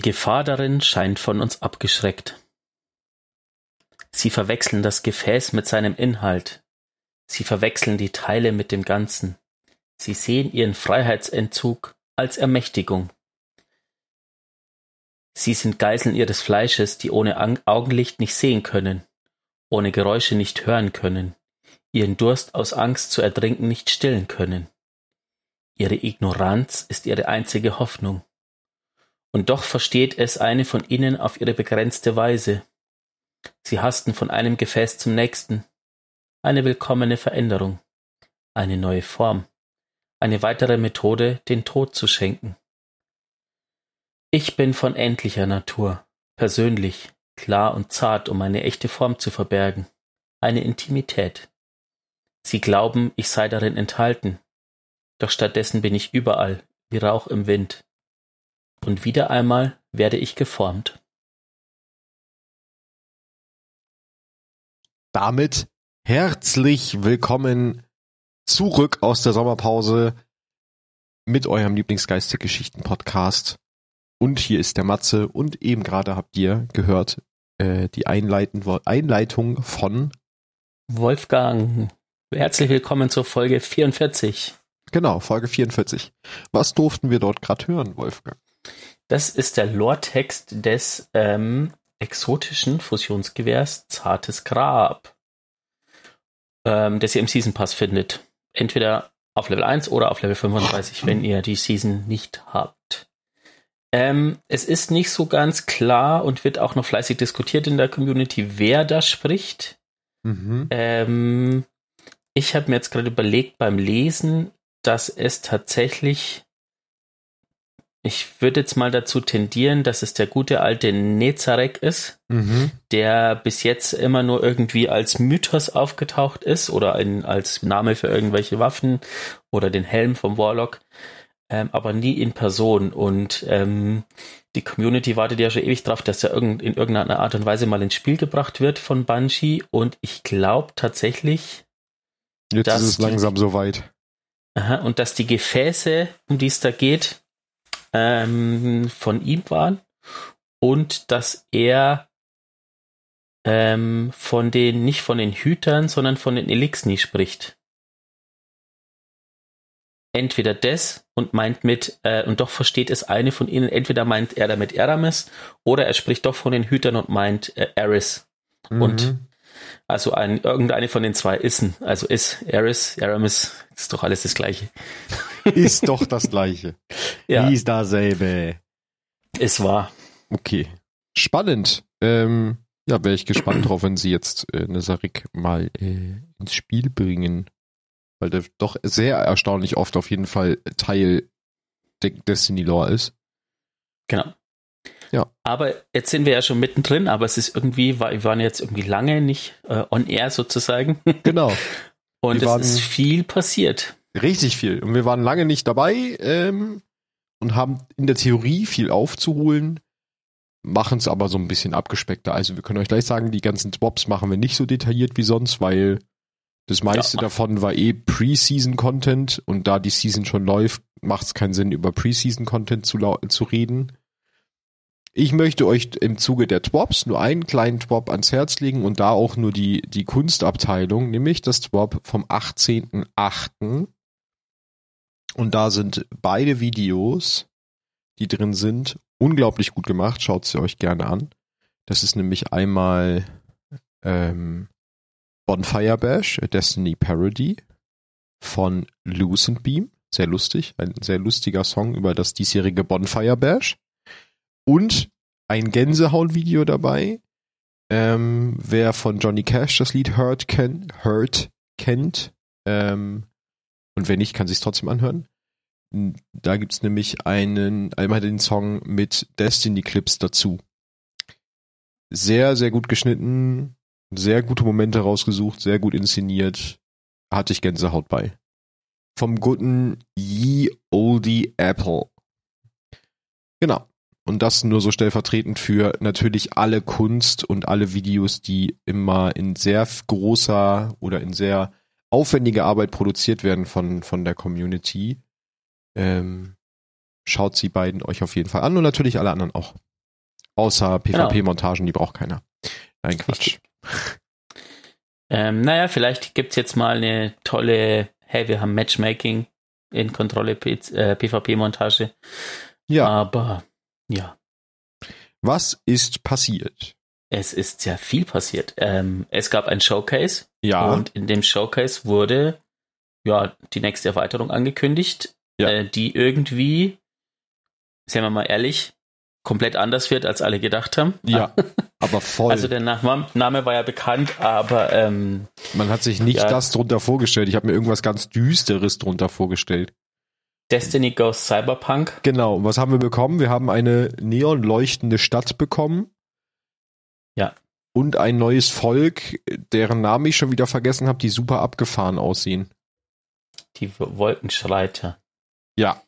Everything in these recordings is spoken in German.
die Gefahr darin scheint von uns abgeschreckt. Sie verwechseln das Gefäß mit seinem Inhalt. Sie verwechseln die Teile mit dem Ganzen. Sie sehen ihren Freiheitsentzug als Ermächtigung. Sie sind Geiseln ihres Fleisches, die ohne Augenlicht nicht sehen können, ohne Geräusche nicht hören können, ihren Durst aus Angst zu ertrinken nicht stillen können. Ihre Ignoranz ist ihre einzige Hoffnung. Und doch versteht es eine von ihnen auf ihre begrenzte Weise. Sie hasten von einem Gefäß zum nächsten. Eine willkommene Veränderung. Eine neue Form. Eine weitere Methode, den Tod zu schenken. Ich bin von endlicher Natur, persönlich, klar und zart, um eine echte Form zu verbergen. Eine Intimität. Sie glauben, ich sei darin enthalten. Doch stattdessen bin ich überall, wie Rauch im Wind. Und wieder einmal werde ich geformt. Damit herzlich willkommen zurück aus der Sommerpause mit eurem Lieblingsgeistige-Geschichten-Podcast. Und hier ist der Matze und eben gerade habt ihr gehört äh, die Einleiten Einleitung von Wolfgang. Herzlich willkommen zur Folge 44. Genau, Folge 44. Was durften wir dort gerade hören, Wolfgang? Das ist der Lore-Text des ähm, exotischen Fusionsgewehrs Zartes Grab, ähm, das ihr im Season Pass findet. Entweder auf Level 1 oder auf Level 35, wenn ihr die Season nicht habt. Ähm, es ist nicht so ganz klar und wird auch noch fleißig diskutiert in der Community, wer da spricht. Mhm. Ähm, ich habe mir jetzt gerade überlegt beim Lesen, dass es tatsächlich ich würde jetzt mal dazu tendieren, dass es der gute alte Nezarek ist, mhm. der bis jetzt immer nur irgendwie als Mythos aufgetaucht ist oder in, als Name für irgendwelche Waffen oder den Helm vom Warlock, ähm, aber nie in Person. Und ähm, die Community wartet ja schon ewig drauf, dass er irgend, in irgendeiner Art und Weise mal ins Spiel gebracht wird von Banshee. Und ich glaube tatsächlich, jetzt ist es langsam soweit. Aha, und dass die Gefäße, um die es da geht, ähm, von ihm waren und dass er ähm, von den, nicht von den Hütern, sondern von den Elixni spricht. Entweder das und meint mit, äh, und doch versteht es eine von ihnen, entweder meint er damit Eramis oder er spricht doch von den Hütern und meint äh, Eris. Mhm. Und also ein, irgendeine von den zwei Issen, also ist Eris, Eramis, ist doch alles das Gleiche. Ist doch das Gleiche. ja. Ist dasselbe. Es war. Okay. Spannend. Ähm, ja, wäre ich gespannt drauf, wenn sie jetzt äh, Nesarik mal äh, ins Spiel bringen. Weil der doch sehr erstaunlich oft auf jeden Fall Teil der Destiny Lore ist. Genau. Ja. Aber jetzt sind wir ja schon mittendrin, aber es ist irgendwie, wir waren jetzt irgendwie lange nicht äh, on air sozusagen. Genau. Und wir es ist viel passiert. Richtig viel. Und wir waren lange nicht dabei ähm, und haben in der Theorie viel aufzuholen, machen es aber so ein bisschen abgespeckter. Also wir können euch gleich sagen, die ganzen Twobs machen wir nicht so detailliert wie sonst, weil das meiste ja. davon war eh Preseason-Content und da die Season schon läuft, macht es keinen Sinn, über Preseason-Content zu, zu reden. Ich möchte euch im Zuge der Twops nur einen kleinen Twop ans Herz legen und da auch nur die, die Kunstabteilung, nämlich das Twop vom 18.8. Und da sind beide Videos, die drin sind, unglaublich gut gemacht. Schaut sie euch gerne an. Das ist nämlich einmal ähm, Bonfire Bash, Destiny Parody von Lucent Beam. Sehr lustig, ein sehr lustiger Song über das diesjährige Bonfire Bash. Und ein Gänsehaut-Video dabei. Ähm, wer von Johnny Cash das Lied Hurt, ken Hurt kennt, ähm, und wenn nicht, kann sich trotzdem anhören. Da gibt's nämlich einen, einmal den Song mit Destiny Clips dazu. Sehr, sehr gut geschnitten, sehr gute Momente rausgesucht, sehr gut inszeniert. Hatte ich Gänsehaut bei. Vom guten Ye Oldie Apple. Genau. Und das nur so stellvertretend für natürlich alle Kunst und alle Videos, die immer in sehr großer oder in sehr aufwendiger Arbeit produziert werden von, von der Community. Ähm, schaut sie beiden euch auf jeden Fall an und natürlich alle anderen auch. Außer PvP-Montagen, die braucht keiner. Nein, Quatsch. Ähm, naja, vielleicht gibt's jetzt mal eine tolle, hey, wir haben Matchmaking in Kontrolle äh, PvP-Montage. Ja. Aber ja. Was ist passiert? Es ist sehr viel passiert. Ähm, es gab ein Showcase. Ja. Und in dem Showcase wurde ja die nächste Erweiterung angekündigt, Ja. äh, die irgendwie, sagen wir mal ehrlich, komplett anders wird, als alle gedacht haben. Ja, aber voll. Also der Name, Name war ja bekannt, aber ähm, Man hat sich nicht Ja. das drunter vorgestellt. Ich habe mir irgendwas ganz Düsteres drunter vorgestellt. Destiny Goes Cyberpunk. Genau. Und was haben wir bekommen? Wir haben eine neonleuchtende Stadt bekommen. Ja. Und ein neues Volk, deren Namen ich schon wieder vergessen habe, die super abgefahren aussehen. Die Wolkenschreiter. Ja.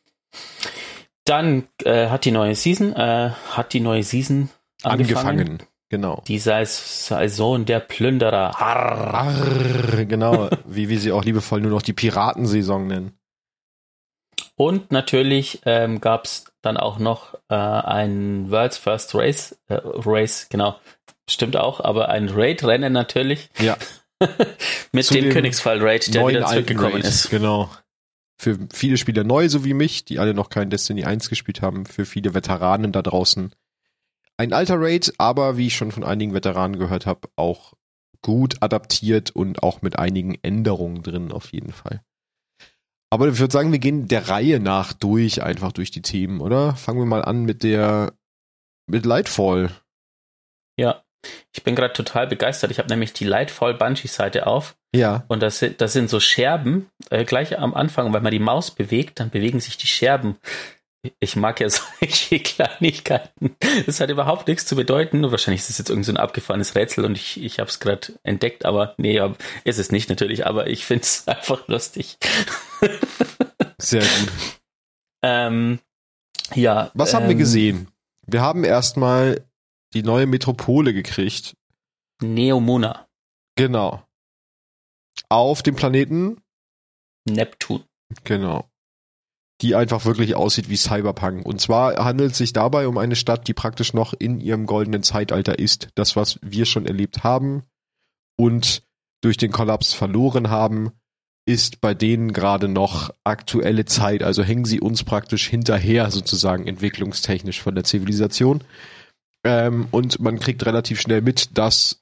Dann äh, hat die neue Season, äh, hat die neue Season angefangen. Angefangen. Genau. Die Sais- Saison der Plünderer. Harr. Arr, genau. wie wir sie auch liebevoll nur noch die Piratensaison nennen. Und natürlich ähm, gab es dann auch noch äh, ein World's First Race, äh, Race, genau, stimmt auch, aber ein Raid-Rennen natürlich Ja. mit Zu dem, dem Königsfall-Raid, der wieder zurückgekommen Raid. ist. Genau. Für viele Spieler neu, so wie mich, die alle noch kein Destiny 1 gespielt haben, für viele Veteranen da draußen. Ein alter Raid, aber wie ich schon von einigen Veteranen gehört habe, auch gut adaptiert und auch mit einigen Änderungen drin auf jeden Fall. Aber ich würde sagen, wir gehen der Reihe nach durch, einfach durch die Themen, oder? Fangen wir mal an mit der mit Lightfall. Ja, ich bin gerade total begeistert. Ich habe nämlich die Lightfall Bungee-Seite auf Ja. und das sind, das sind so Scherben, äh, gleich am Anfang, wenn man die Maus bewegt, dann bewegen sich die Scherben. Ich mag ja solche Kleinigkeiten. Das hat überhaupt nichts zu bedeuten. Wahrscheinlich ist es jetzt irgend so ein abgefahrenes Rätsel und ich, ich habe es gerade entdeckt, aber nee, ja, ist es nicht natürlich, aber ich finde es einfach lustig. Sehr gut. Ähm, ja. Was haben wir ähm, gesehen? Wir haben erstmal die neue Metropole gekriegt. Neomuna, Genau. Auf dem Planeten, Neptun. genau. Die einfach wirklich aussieht wie Cyberpunk. Und zwar handelt es sich dabei um eine Stadt, die praktisch noch in ihrem goldenen Zeitalter ist. Das, was wir schon erlebt haben und durch den Kollaps verloren haben, ist bei denen gerade noch aktuelle Zeit. Also hängen sie uns praktisch hinterher, sozusagen entwicklungstechnisch von der Zivilisation. Ähm, und man kriegt relativ schnell mit, dass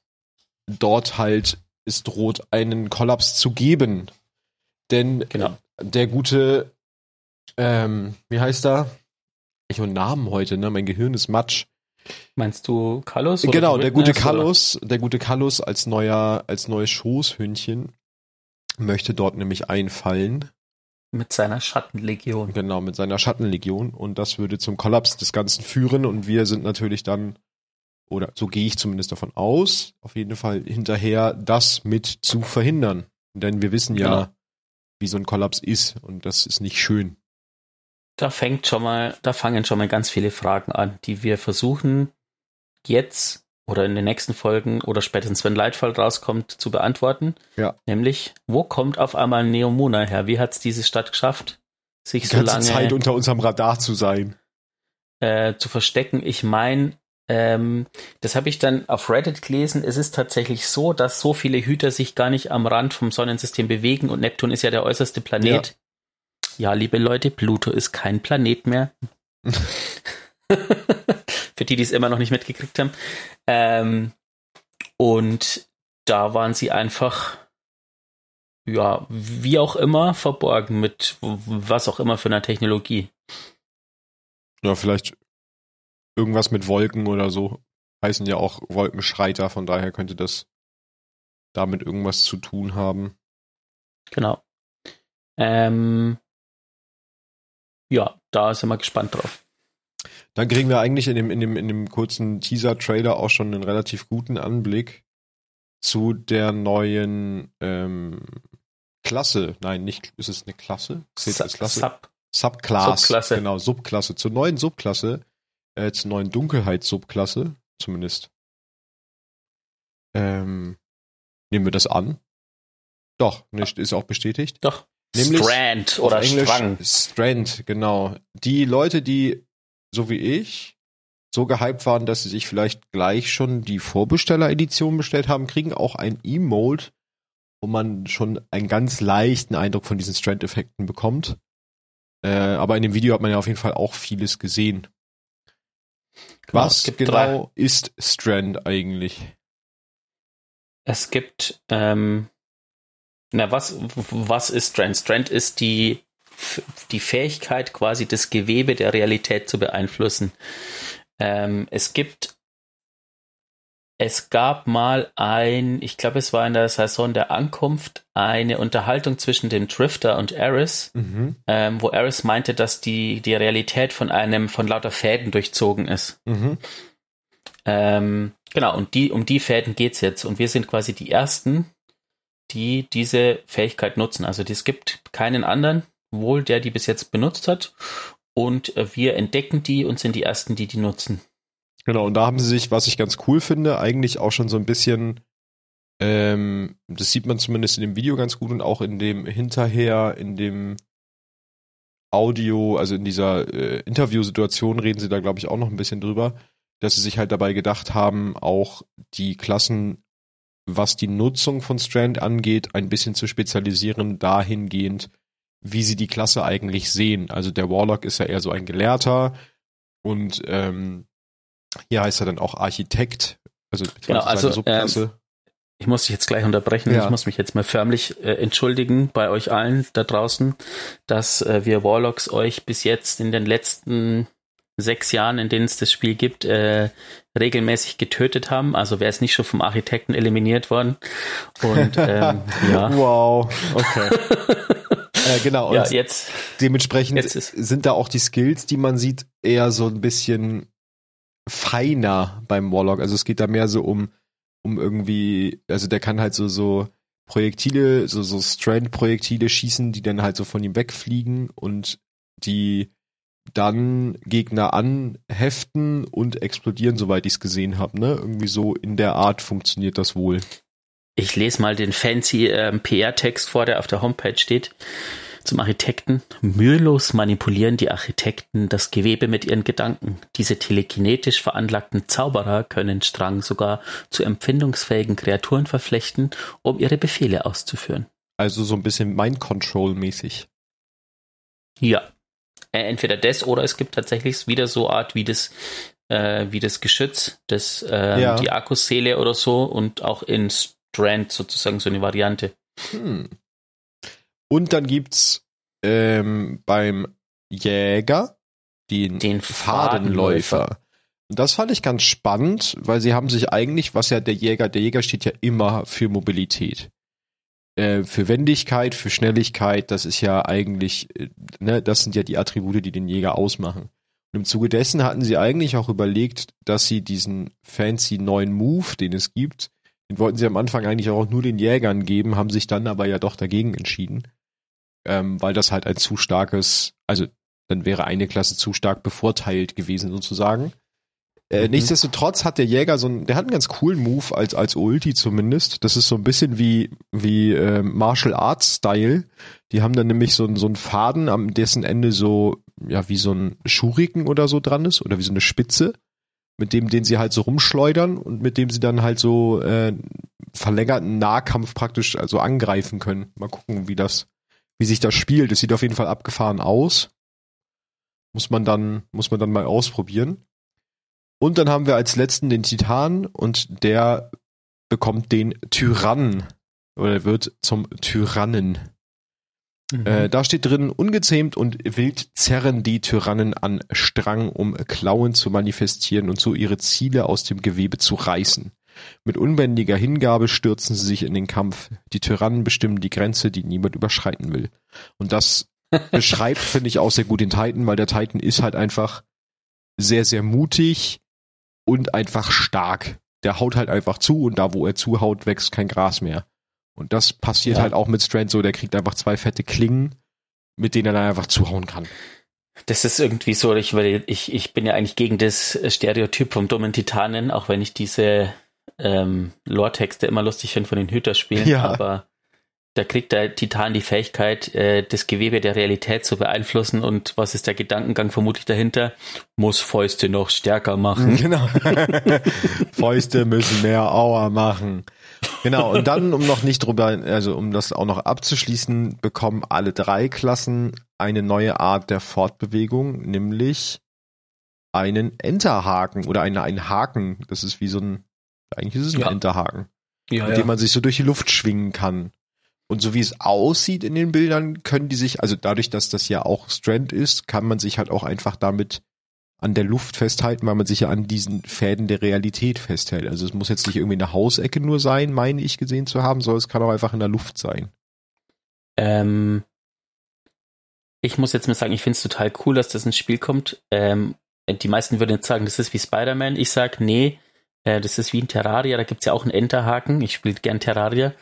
dort halt es droht, einen Kollaps zu geben. Denn Genau. der gute, ähm, wie heißt er? Ich und Namen heute, ne? Mein Gehirn ist Matsch. Meinst du Kallus? Genau, der gute? Kallus, der gute Kallus als neuer, als neues Schoßhündchen möchte dort nämlich einfallen. Mit seiner Schattenlegion. Genau, mit seiner Schattenlegion. Und das würde zum Kollaps des Ganzen führen. Und wir sind natürlich dann, oder so gehe ich zumindest davon aus, auf jeden Fall hinterher, das mit zu verhindern. Denn wir wissen ja, Genau. wie so ein Kollaps ist. Und das ist nicht schön. Da fängt schon mal, da fangen schon mal ganz viele Fragen an, die wir versuchen jetzt oder in den nächsten Folgen oder spätestens wenn Lightfall rauskommt zu beantworten. Ja. Nämlich, wo kommt auf einmal Neomuna her? Wie hat es diese Stadt geschafft, sich Die so lange Zeit unter unserem Radar zu sein. äh, zu verstecken? Ich meine, ähm, das habe ich dann auf Reddit gelesen. Es ist tatsächlich so, dass so viele Hüter sich gar nicht am Rand vom Sonnensystem bewegen und Neptun ist ja der äußerste Planet. Ja, liebe Leute, Pluto ist kein Planet mehr. Für die, die es immer noch nicht mitgekriegt haben. Ähm, und da waren sie einfach, ja, wie auch immer, verborgen mit was auch immer für einer Technologie. Ja, vielleicht irgendwas mit Wolken oder so. Heißen ja auch Wolkenschreiter, von daher könnte das damit irgendwas zu tun haben. Genau. Ähm, ja, da sind wir gespannt drauf. Dann kriegen wir eigentlich in dem, in dem, in dem kurzen Teaser-Trailer auch schon einen relativ guten Anblick zu der neuen ähm, Klasse. Nein, nicht, ist es eine Klasse? Zählt als Klasse? Sub. Subclass. Subklasse. Genau, Subklasse. Zur neuen Subklasse, äh, zur neuen Dunkelheitssubklasse, zumindest. Ähm, nehmen wir das an? Doch, ne, ist auch bestätigt. Doch. Nämlich Strand oder Englisch Strang. Strand, genau. Die Leute, die, so wie ich, so gehypt waren, dass sie sich vielleicht gleich schon die Vorbestelleredition bestellt haben, kriegen auch ein Emote, wo man schon einen ganz leichten Eindruck von diesen Strand-Effekten bekommt. Äh, aber in dem Video hat man ja auf jeden Fall auch vieles gesehen. Genau, Was genau ist Strand eigentlich? Es gibt, ähm, na, was, was ist Strand? Strand ist die, die Fähigkeit, quasi das Gewebe der Realität zu beeinflussen. Ähm, es gibt, es gab mal ein, ich glaube, es war in der Saison der Ankunft, eine Unterhaltung zwischen dem Drifter und Eris, Mhm. ähm, wo Eris meinte, dass die, die Realität von einem, von lauter Fäden durchzogen ist. Mhm. Ähm, genau, und die, um die Fäden geht's jetzt. Und wir sind quasi die Ersten, die diese Fähigkeit nutzen. Also es gibt keinen anderen, wohl der die bis jetzt benutzt hat. Und äh, wir entdecken die und sind die Ersten, die die nutzen. Genau, und da haben sie sich, was ich ganz cool finde, eigentlich auch schon so ein bisschen, ähm, das sieht man zumindest in dem Video ganz gut und auch in dem hinterher, in dem Audio, also in dieser äh, Interviewsituation reden sie da, glaube ich, auch noch ein bisschen drüber, dass sie sich halt dabei gedacht haben, auch die Klassen, was die Nutzung von Strand angeht, ein bisschen zu spezialisieren, dahingehend, wie sie die Klasse eigentlich sehen. Also der Warlock ist ja eher so ein Gelehrter und ähm, hier heißt er dann auch Architekt, also Genau, also, seine Subklasse. Ich muss dich jetzt gleich unterbrechen. Ja. Ich muss mich jetzt mal förmlich äh, entschuldigen bei euch allen da draußen, dass äh, wir Warlocks euch bis jetzt in den letzten sechs Jahren, in denen es das Spiel gibt, äh, regelmäßig getötet haben. Also wer ist nicht schon vom Architekten eliminiert worden? Und ähm, ja. Wow, okay. äh, genau, und ja, jetzt dementsprechend jetzt ist- sind da auch die Skills, die man sieht, eher so ein bisschen feiner beim Warlock. Also es geht da mehr so um, um irgendwie, also der kann halt so, so Projektile, so, so Strand-Projektile schießen, die dann halt so von ihm wegfliegen und die dann Gegner anheften und explodieren, soweit ich es gesehen habe. Ne? Irgendwie so in der Art funktioniert das wohl. Ich lese mal den fancy ähm, PR-Text vor, der auf der Homepage steht. Zum Architekten. Mühelos manipulieren die Architekten das Gewebe mit ihren Gedanken. Diese telekinetisch veranlagten Zauberer können Strang sogar zu empfindungsfähigen Kreaturen verflechten, um ihre Befehle auszuführen. Also so ein bisschen Mind-Control-mäßig. Ja. Äh, entweder das oder es gibt tatsächlich wieder so Art wie das, äh, wie das Geschütz, das, ähm, Ja. die Akkuseele oder so und auch in Strand sozusagen so eine Variante. Hm. Und dann gibt's ähm, beim Jäger den, Den Fadenläufer. Und das fand ich ganz spannend, weil sie haben sich eigentlich, was ja der Jäger, der Jäger steht ja immer für Mobilität. Äh, für Wendigkeit, für Schnelligkeit, das ist ja eigentlich, äh, ne, das sind ja die Attribute, die den Jäger ausmachen. Und im Zuge dessen hatten sie eigentlich auch überlegt, dass sie diesen fancy neuen Move, den es gibt, den wollten sie am Anfang eigentlich auch nur den Jägern geben, haben sich dann aber ja doch dagegen entschieden, ähm, weil das halt ein zu starkes, also dann wäre eine Klasse zu stark bevorteilt gewesen sozusagen. Äh, Mhm. Nichtsdestotrotz hat der Jäger so einen, der hat einen ganz coolen Move als als Ulti zumindest. Das ist so ein bisschen wie wie äh, Martial Arts Style. Die haben dann nämlich so einen so einen Faden, am dessen Ende so ja wie so ein Schuriken oder so dran ist oder wie so eine Spitze, mit dem den sie halt so rumschleudern und mit dem sie dann halt so äh, verlängerten Nahkampf praktisch also angreifen können. Mal gucken, wie das wie sich das spielt. Es sieht auf jeden Fall abgefahren aus. Muss man dann muss man dann mal ausprobieren. Und dann haben wir als letzten den Titan und der bekommt den Tyrannen oder wird zum Tyrannen. Mhm. Äh, da steht drin, ungezähmt und wild zerren die Tyrannen an Strang, um Klauen zu manifestieren und so ihre Ziele aus dem Gewebe zu reißen. Mit unbändiger Hingabe stürzen sie sich in den Kampf. Die Tyrannen bestimmen die Grenze, die niemand überschreiten will. Und das beschreibt, finde ich, auch sehr gut den Titan, weil der Titan ist halt einfach sehr, sehr mutig und einfach stark. Der haut halt einfach zu und da, wo er zuhaut, wächst kein Gras mehr. Und das passiert Ja. halt auch mit Strand so, der kriegt einfach zwei fette Klingen, mit denen er dann einfach zuhauen kann. Das ist irgendwie so, ich, weil ich, ich bin ja eigentlich gegen das Stereotyp vom dummen Titanen, auch wenn ich diese ähm, Lore-Texte immer lustig finde von den Hüterspielen, Ja. aber da kriegt der Titan die Fähigkeit, äh, das Gewebe der Realität zu beeinflussen und was ist der Gedankengang vermutlich dahinter? Muss Fäuste noch stärker machen. Genau. Fäuste müssen mehr Auer machen. Genau, und dann, um noch nicht drüber, also um das auch noch abzuschließen, bekommen alle drei Klassen eine neue Art der Fortbewegung, nämlich einen Enterhaken oder eine, einen Haken. Das ist wie so ein, eigentlich ist es ein Ja. Enterhaken, Ja, mit dem man sich so durch die Luft schwingen kann. Und so wie es aussieht in den Bildern, können die sich, also dadurch, dass das ja auch Strand ist, kann man sich halt auch einfach damit an der Luft festhalten, weil man sich ja an diesen Fäden der Realität festhält. Also es muss jetzt nicht irgendwie eine Hausecke nur sein, meine ich gesehen zu haben, sondern es kann auch einfach in der Luft sein. Ähm, ich muss jetzt mal sagen, ich finde es total cool, dass das ins Spiel kommt. Ähm, die meisten würden jetzt sagen, das ist wie Spider-Man. Ich sag, nee, äh, das ist wie ein Terraria. Da gibt's ja auch einen Enterhaken. Ich spiele gern Terraria.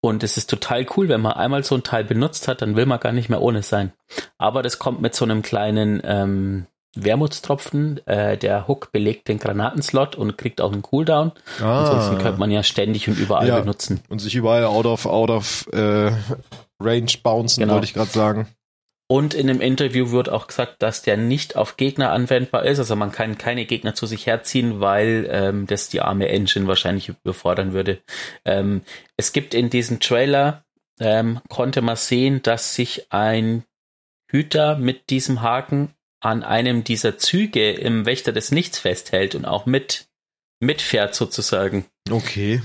Und es ist total cool, wenn man einmal so ein Teil benutzt hat, dann will man gar nicht mehr ohne sein. Aber das kommt mit so einem kleinen ähm, Wermutstropfen. Äh, der Hook belegt den Granatenslot und kriegt auch einen Cooldown. Ansonsten könnte man ja ständig und überall Ja. benutzen. und sich überall out of, out of äh, range bouncen, Genau. wollte ich gerade sagen. Und in dem Interview wird auch gesagt, dass der nicht auf Gegner anwendbar ist. Also man kann keine Gegner zu sich herziehen, weil ähm, das die arme Engine wahrscheinlich überfordern würde. Ähm, es gibt in diesem Trailer, ähm, konnte man sehen, dass sich ein Hüter mit diesem Haken an einem dieser Züge im Wächter des Nichts festhält und auch mit mitfährt sozusagen. Okay.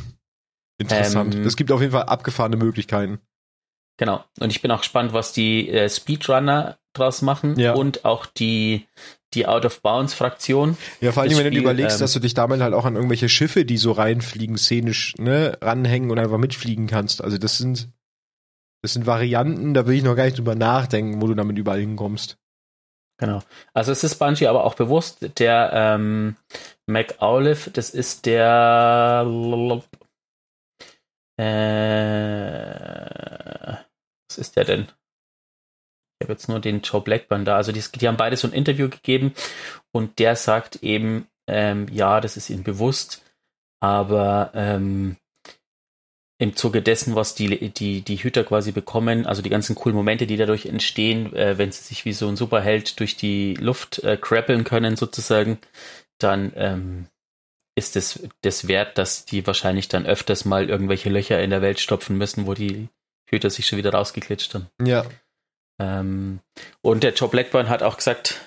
Interessant. Ähm, es gibt auf jeden Fall abgefahrene Möglichkeiten. Genau. Und ich bin auch gespannt, was die äh, Speedrunner draus machen Ja. und auch die, die Out-of-Bounds-Fraktion. Ja, vor allem, wenn du dir Spiel, überlegst, ähm, dass du dich damit halt auch an irgendwelche Schiffe, die so reinfliegen, szenisch, ne, ranhängen und einfach mitfliegen kannst. Also das sind, das sind Varianten, da will ich noch gar nicht drüber nachdenken, wo du damit überall hinkommst. Genau. Also es ist Bungie aber auch bewusst, der ähm, McAuliffe, das ist der äh, was ist der denn? Ich habe jetzt nur den Joe Blackburn da. Also die, die haben beide so ein Interview gegeben und der sagt eben, ähm, ja, das ist ihnen bewusst, aber ähm, im Zuge dessen, was die, die, die Hüter quasi bekommen, also die ganzen coolen Momente, die dadurch entstehen, äh, wenn sie sich wie so ein Superheld durch die Luft äh, krabbeln können sozusagen, dann ähm, ist es das wert, dass die wahrscheinlich dann öfters mal irgendwelche Löcher in der Welt stopfen müssen, wo die Hüter sich schon wieder rausgeklitscht haben. Ja. Ähm, und der Joe Blackburn hat auch gesagt,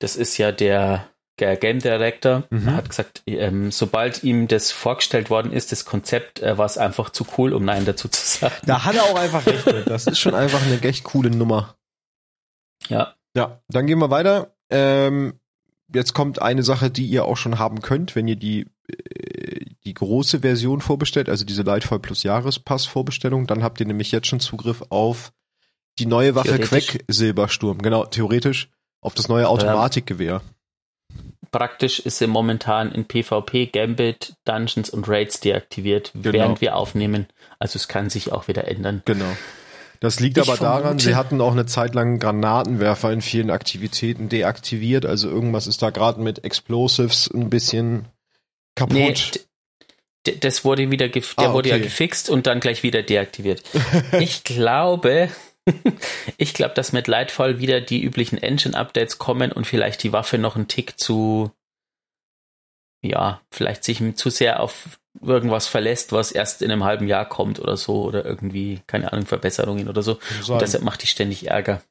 das ist ja der, der Game Director, Mhm. er hat gesagt, ähm, sobald ihm das vorgestellt worden ist, das Konzept, äh, war es einfach zu cool, um Nein dazu zu sagen. Da hat er auch einfach recht. Das ist schon einfach eine echt coole Nummer. Ja, Ja, dann gehen wir weiter. Ähm, jetzt kommt eine Sache, die ihr auch schon haben könnt, wenn ihr die, äh, die große Version vorbestellt, also diese Lightfall plus Jahrespass Vorbestellung, dann habt ihr nämlich jetzt schon Zugriff auf die neue Waffe. Quecksilbersturm. Genau, theoretisch auf das neue Automatikgewehr. praktisch ist sie momentan in PvP, Gambit, Dungeons und Raids deaktiviert, Genau. während wir aufnehmen. Also es kann sich auch wieder ändern. Genau. Das liegt Ich aber daran, sie hatten auch eine Zeit lang Granatenwerfer in vielen Aktivitäten deaktiviert, also irgendwas ist da gerade mit Explosives ein bisschen kaputt. Nee, das wurde wieder, der Ah, wurde ja okay. gefixt und dann gleich wieder deaktiviert. ich glaube, ich glaube, dass mit Lightfall wieder die üblichen Engine-Updates kommen und vielleicht die Waffe noch einen Tick zu, ja, vielleicht sich zu sehr auf irgendwas verlässt, was erst in einem halben Jahr kommt oder so oder irgendwie, keine Ahnung, Verbesserungen oder so. Und deshalb macht die ständig Ärger.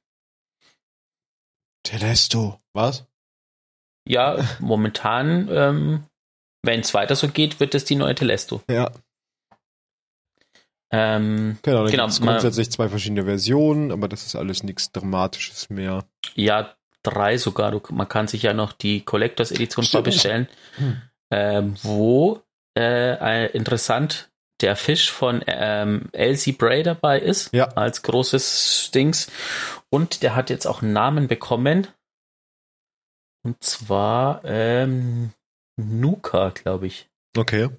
Telesto. Was? Ja, momentan, ähm, wenn es weiter so geht, wird es die neue Telesto. Ja. Ähm, Genau, da Genau, gibt's mal- grundsätzlich zwei verschiedene Versionen, aber das ist alles nichts Dramatisches mehr. ja, drei sogar. Du, man kann sich ja noch die Collectors Edition vorbestellen, Hm. ähm, wo äh, interessant der Fisch von ähm, Elsie Bray dabei ist, Ja. als großes Dings. Und der hat jetzt auch einen Namen bekommen. Und zwar ähm, Nuka, glaube ich. Okay.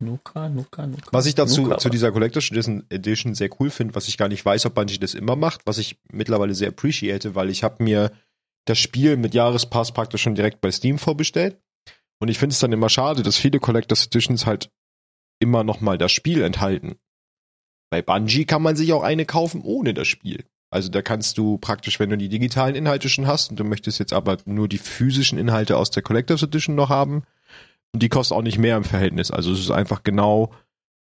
Nuka, Nuka, Nuka. Was ich dazu Nuka, zu dieser Collector's Edition- sehr cool finde, was ich gar nicht weiß, ob Bungie das immer macht, was ich mittlerweile sehr appreciate, weil ich habe mir das Spiel mit Jahrespass praktisch schon direkt bei Steam vorbestellt. Und ich finde es dann immer schade, dass viele Collector's Editions halt immer noch mal das Spiel enthalten. Bei Bungie kann man sich auch eine kaufen ohne das Spiel. Also da kannst du praktisch, wenn du die digitalen Inhalte schon hast und du möchtest jetzt aber nur die physischen Inhalte aus der Collectors Edition noch haben, und die kostet auch nicht mehr im Verhältnis. Also es ist einfach genau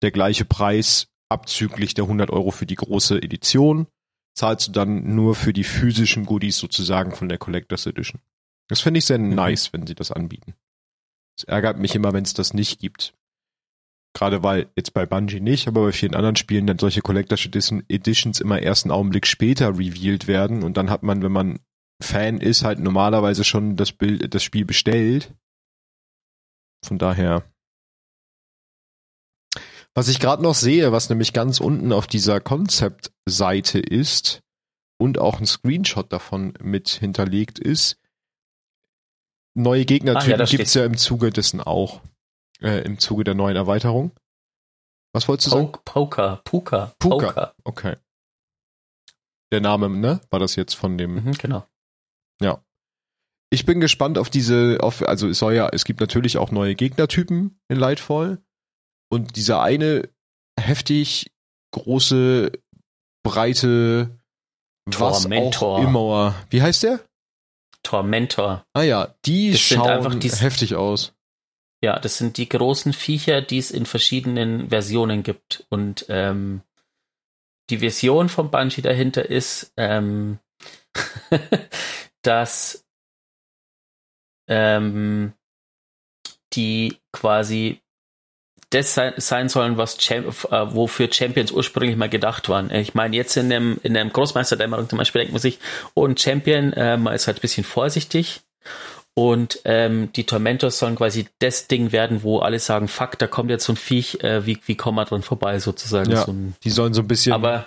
der gleiche Preis abzüglich der 100 Euro für die große Edition. Zahlst du dann nur für die physischen Goodies sozusagen von der Collectors Edition. Das finde ich sehr mhm. nice, wenn sie das anbieten. Es ärgert mich immer, wenn es das nicht gibt. Gerade weil jetzt bei Bungie nicht, aber bei vielen anderen Spielen dann solche Collector's Editions immer erst einen Augenblick später revealed werden und dann hat man, wenn man Fan ist, halt normalerweise schon das Bild, das Spiel bestellt. Von daher. Was ich gerade noch sehe, was nämlich ganz unten auf dieser Konzeptseite ist und auch ein Screenshot davon mit hinterlegt ist, neue Gegnertypen ah, ja, gibt's ja im Zuge dessen auch äh, im Zuge der neuen Erweiterung. Was wolltest du Poke, sagen? Poker, Puka, Puka. Okay. Der Name, ne? War das jetzt von dem? Mhm, genau. Ja. Ich bin gespannt auf diese, auf, also es soll ja, es gibt natürlich auch neue Gegnertypen in Lightfall. Und dieser eine heftig große, breite, Tormentor. was auch immer. Wie heißt der? Tormentor. Ah ja, die das schauen heftig aus. Ja, das sind die großen Viecher, die es in verschiedenen Versionen gibt. Und ähm, die Vision von Bungie dahinter ist, ähm, dass ähm, die quasi das sein, sollen, was Champ äh, wofür Champions ursprünglich mal gedacht waren. Ich meine, jetzt in einem, in einem Großmeisterdämmerung zum Beispiel denkt man sich, oh, ein Champion, äh, man ist halt ein bisschen vorsichtig und ähm, die Tormentors sollen quasi das Ding werden, wo alle sagen, fuck, da kommt jetzt so ein Viech, äh, wie, wie kommen wir dran vorbei, sozusagen. Ja, so ein, die sollen so ein bisschen aber,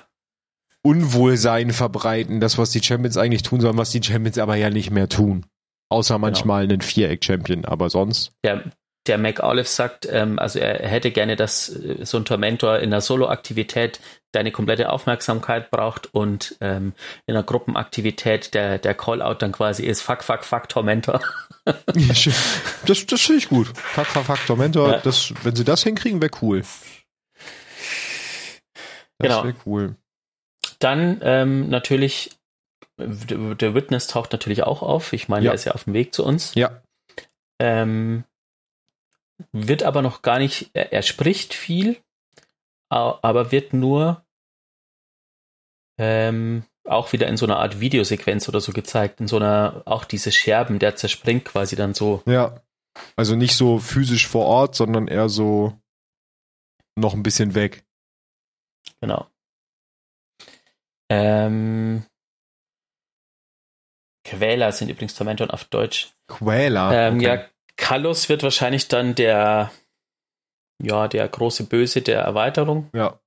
Unwohlsein verbreiten, das, was die Champions eigentlich tun sollen, was die Champions aber ja nicht mehr tun. Außer genau. manchmal genau. einen Viereck-Champion, aber sonst. Ja, der Mac Olive sagt, ähm, also er hätte gerne, dass äh, so ein Tormentor in einer Solo-Aktivität deine komplette Aufmerksamkeit braucht und ähm, in einer Gruppenaktivität der, der Callout dann quasi ist Fuck, Fuck, Fuck, Tormentor. das das finde ich gut. Fuck, Fuck, Fuck, Tormentor. Ja. Das, wenn sie das hinkriegen, wäre cool. Das genau. wäre cool. Dann ähm, natürlich, der Witness taucht natürlich auch auf. Ich meine, ja. er ist ja auf dem Weg zu uns. Ja. Ähm, wird aber noch gar nicht, er, er spricht viel, aber wird nur ähm, auch wieder in so einer Art Videosequenz oder so gezeigt, in so einer, auch diese Scherben, der zerspringt quasi dann so. Ja. Also nicht so physisch vor Ort, sondern eher so noch ein bisschen weg. Genau. Ähm, Quäler sind übrigens Tormentoren auf Deutsch. Quäler? Ähm, okay. Ja, Kallus wird wahrscheinlich dann der, ja, der große Böse der Erweiterung. Ja.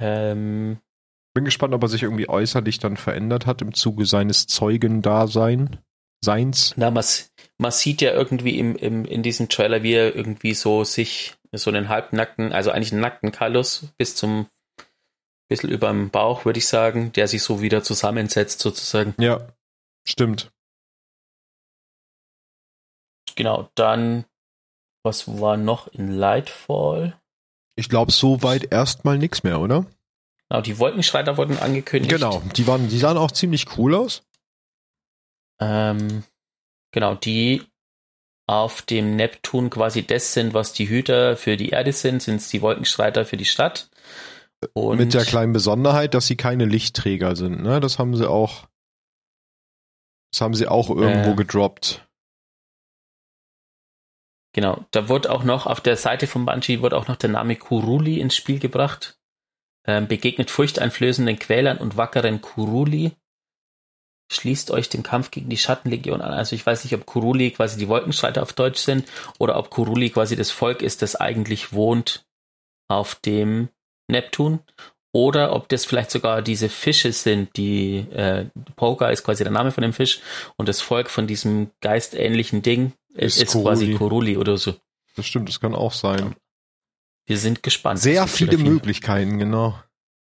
Ähm, Bin gespannt, ob er sich irgendwie äußerlich dann verändert hat im Zuge seines Zeugendaseins. Seins. Na, man, man sieht ja irgendwie im, im, in diesem Trailer, wie er irgendwie so sich so einen halbnackten, also eigentlich einen nackten Kallus bis zum bisschen über dem Bauch, würde ich sagen, der sich so wieder zusammensetzt sozusagen. Ja, stimmt. Genau, dann, was war noch in Lightfall? Ich glaube, soweit erstmal nichts mehr, oder? Genau, die Wolkenschreiter wurden angekündigt. Genau, die waren, die sahen auch ziemlich cool aus. Ähm, genau, die auf dem Neptun quasi das sind, was die Hüter für die Erde sind, sind es die Wolkenschreiter für die Stadt. Und Mit der kleinen Besonderheit, dass sie keine Lichtträger sind, ne? Das haben sie auch, das haben sie auch irgendwo äh, gedroppt. Genau, da wurde auch noch auf der Seite von Bungie wurde auch noch der Name Kuruli ins Spiel gebracht. Ähm, begegnet furchteinflößenden Quälern und wackeren Kuruli. Schließt euch dem Kampf gegen die Schattenlegion an. Also ich weiß nicht, ob Kuruli quasi die Wolkenstreiter auf Deutsch sind oder ob Kuruli quasi das Volk ist, das eigentlich wohnt auf dem Neptun oder ob das vielleicht sogar diese Fische sind, die äh, Poker ist quasi der Name von dem Fisch und das Volk von diesem geistähnlichen Ding ist, ist quasi Kuruli oder so. Das stimmt, das kann auch sein. Wir sind gespannt. Sehr viele Möglichkeiten, genau.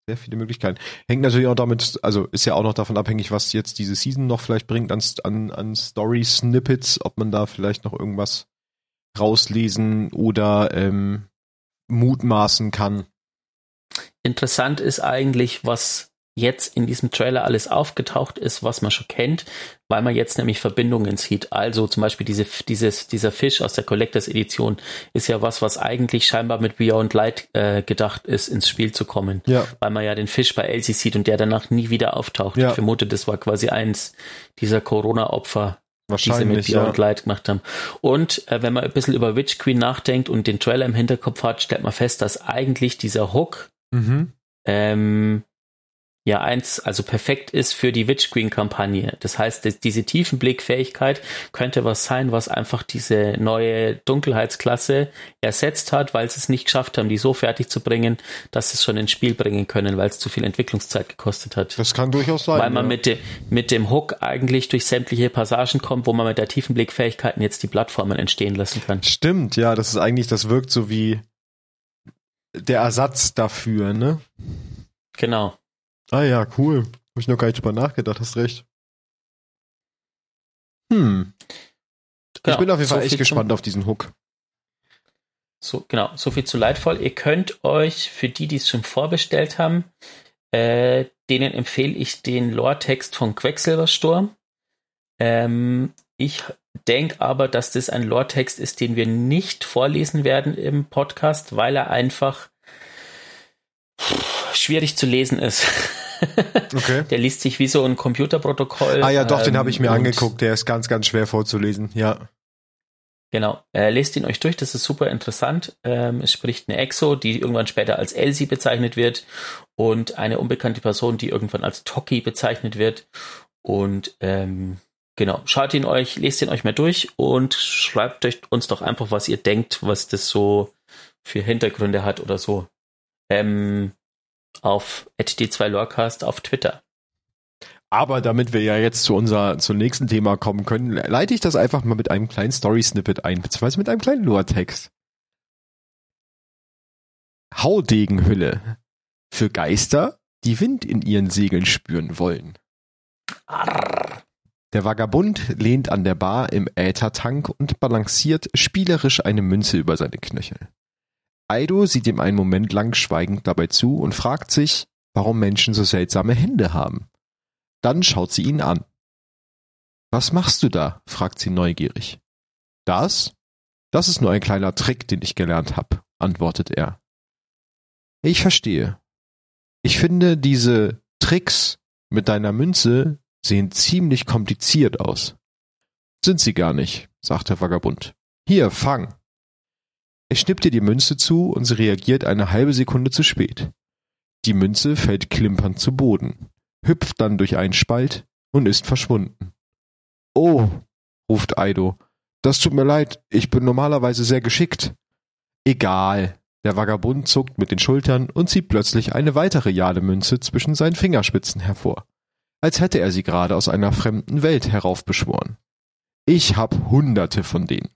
Sehr viele Möglichkeiten. Hängt natürlich auch damit, also ist ja auch noch davon abhängig, was jetzt diese Season noch vielleicht bringt an, an, an Story-Snippets, ob man da vielleicht noch irgendwas rauslesen oder ähm, mutmaßen kann. interessant ist eigentlich, was jetzt in diesem Trailer alles aufgetaucht ist, was man schon kennt, weil man jetzt nämlich Verbindungen sieht. Also zum Beispiel diese, dieses, dieser Fisch aus der Collectors Edition ist ja was, was eigentlich scheinbar mit Beyond Light äh, gedacht ist, ins Spiel zu kommen. Ja. Weil man ja den Fisch bei Elsie sieht und der danach nie wieder auftaucht. Ja. Ich vermute, das war quasi eins dieser Corona-Opfer, die sie mit Wahrscheinlich, ja. Beyond Light gemacht haben. Und äh, wenn man ein bisschen über Witch Queen nachdenkt und den Trailer im Hinterkopf hat, stellt man fest, dass eigentlich dieser Hook Mhm. ähm, ja eins, also perfekt ist für die Witch Queen Kampagne. Das heißt, diese Tiefenblickfähigkeit könnte was sein, was einfach diese neue Dunkelheitsklasse ersetzt hat, weil sie es nicht geschafft haben, die so fertig zu bringen, dass sie es schon ins Spiel bringen können, weil es zu viel Entwicklungszeit gekostet hat. Das kann durchaus sein. weil man ja. mit, dem mit dem Hook eigentlich durch sämtliche Passagen kommt, wo man mit der Tiefenblickfähigkeiten jetzt die Plattformen entstehen lassen kann. Stimmt, ja, das ist eigentlich, das wirkt so wie der Ersatz dafür, ne? Genau. Ah ja, cool. Hab ich noch gar nicht drüber nachgedacht, hast recht. Hm. Ich Genau. bin auf jeden So Fall echt viel zum- gespannt auf diesen Hook. So, genau, so viel zu leidvoll. Ihr könnt euch, für die, die es schon vorbestellt haben, äh, denen empfehle ich den Lore-Text von Quecksilbersturm. Ähm, ich denke aber, dass das ein Lore-Text ist, den wir nicht vorlesen werden im Podcast, weil er einfach schwierig zu lesen ist. Okay. Der liest sich wie so ein Computerprotokoll. Ah ja, doch, den ähm, habe ich mir und- angeguckt. Der ist ganz, ganz schwer vorzulesen. Ja. Genau, äh, lest ihn euch durch, das ist super interessant. Ähm, es spricht eine Exo, die irgendwann später als Elsie bezeichnet wird und eine unbekannte Person, die irgendwann als Toki bezeichnet wird. Und ähm, genau, schaut ihn euch, lest ihn euch mal durch und schreibt euch uns doch einfach, was ihr denkt, was das so für Hintergründe hat oder so. Ähm, auf d2lorecast auf Twitter. Aber damit wir ja jetzt zu unser, zum nächsten Thema kommen können, leite ich das einfach mal mit einem kleinen Story-Snippet ein, beziehungsweise mit einem kleinen Lore-Text. Haudegenhülle. Für Geister, die Wind in ihren Segeln spüren wollen. Arr. Der Vagabund lehnt an der Bar im Äthertank und balanciert spielerisch eine Münze über seine Knöchel. Aido sieht ihm einen Moment lang schweigend dabei zu und fragt sich, warum Menschen so seltsame Hände haben. Dann schaut sie ihn an. Was machst du da? fragt sie neugierig. Das? Das ist nur ein kleiner Trick, den ich gelernt habe, antwortet er. Ich verstehe. Ich finde, diese Tricks mit deiner Münze sehen ziemlich kompliziert aus. Sind sie gar nicht, sagt der Vagabund. Hier, fang. Er schnippt ihr die Münze zu und sie reagiert eine halbe Sekunde zu spät. Die Münze fällt klimpernd zu Boden, hüpft dann durch einen Spalt und ist verschwunden. Oh, ruft Aido. Das tut mir leid, ich bin normalerweise sehr geschickt. Egal. Der Vagabund zuckt mit den Schultern und zieht plötzlich eine weitere Jademünze zwischen seinen Fingerspitzen hervor als hätte er sie gerade aus einer fremden Welt heraufbeschworen. Ich hab hunderte von denen.